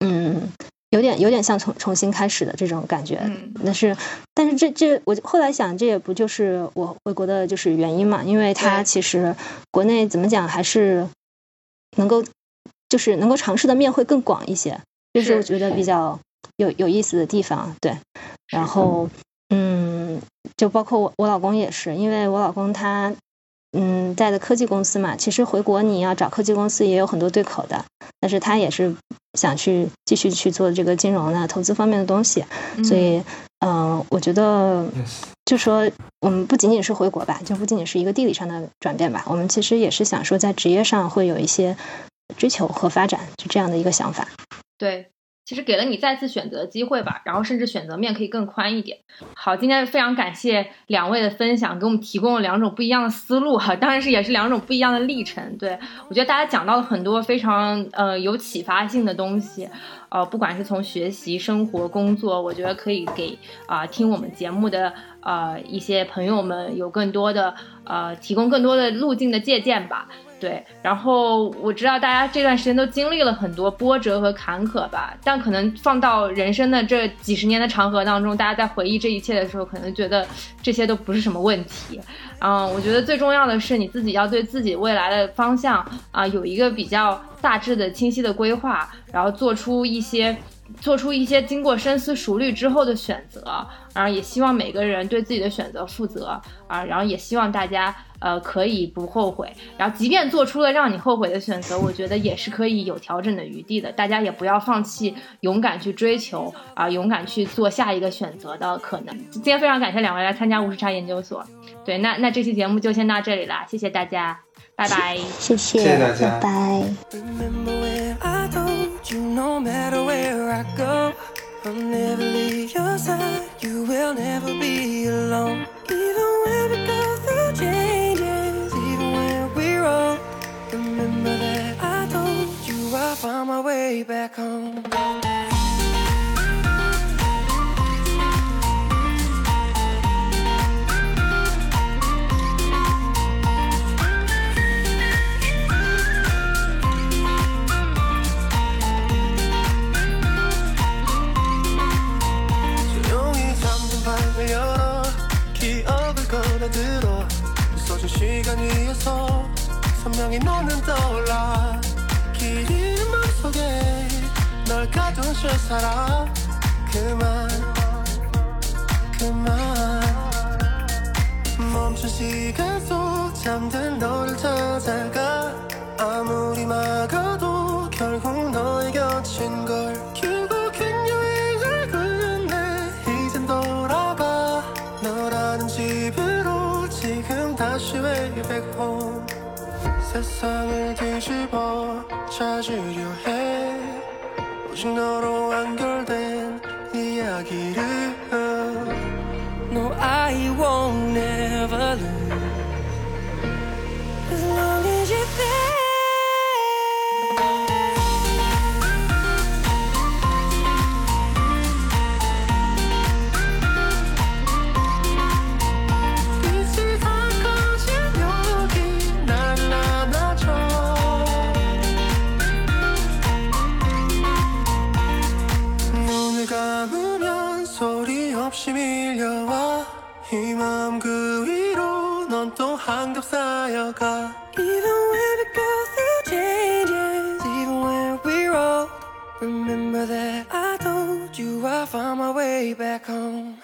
嗯。有点有点像重重新开始的这种感觉，但是但是这这我后来想，这也不就是我回国的就是原因嘛？因为它其实国内怎么讲还是能够就是能够尝试的面会更广一些，这是我觉得比较有有意思的地方。对，然后嗯，就包括我我老公也是，因为我老公他。嗯，在的科技公司嘛，其实回国你要找科技公司也有很多对口的，但是他也是想去继续去做这个金融的投资方面的东西，所以，嗯，我觉得就说我们不仅仅是回国吧，就不仅仅是一个地理上的转变吧，我们其实也是想说在职业上会有一些追求和发展，就这样的一个想法。对。其实给了你再次选择的机会吧，然后甚至选择面可以更宽一点。好，今天非常感谢两位的分享，给我们提供了两种不一样的思路哈，当然是也是两种不一样的历程。对我觉得大家讲到了很多非常呃有启发性的东西，呃，不管是从学习、生活、工作，我觉得可以给啊听我们节目的呃一些朋友们有更多的呃提供更多的路径的借鉴吧。对，然后我知道大家这段时间都经历了很多波折和坎坷吧，但可能放到人生的这几十年的长河当中，大家在回忆这一切的时候，可能觉得这些都不是什么问题。嗯，我觉得最重要的是你自己要对自己未来的方向啊有一个比较大致的、清晰的规划，然后做出一些。做出一些经过深思熟虑之后的选择，然后也希望每个人对自己的选择负责啊，然后也希望大家呃可以不后悔，然后即便做出了让你后悔的选择，我觉得也是可以有调整的余地的。大家也不要放弃勇敢去追求啊，勇敢去做下一个选择的可能。今天非常感谢两位来参加无时差研究所，对，那那这期节目就先到这里了，谢谢大家，拜拜，谢谢大家，拜拜。find my way back home. 조용히 잠든 방을 열어 기억을 걸어들어 써준 시간 위에서 선명히 너는 떠올라 속에 널 가둔 채 살아 그만 그만. 멈춘 시간 속 잠든 너를 찾아가. 아무리 막아도 결국 너의 곁인 걸 결국엔 여행을 끝내 이젠 돌아가. 너라는 집으로 지금 다시 way back home 세상을 뒤집어 찾으려 해. 오직 너로 완결된 이야기를 No I won't by your car. Even when we go through changes, even when we're old, remember that I told you I found my way back home.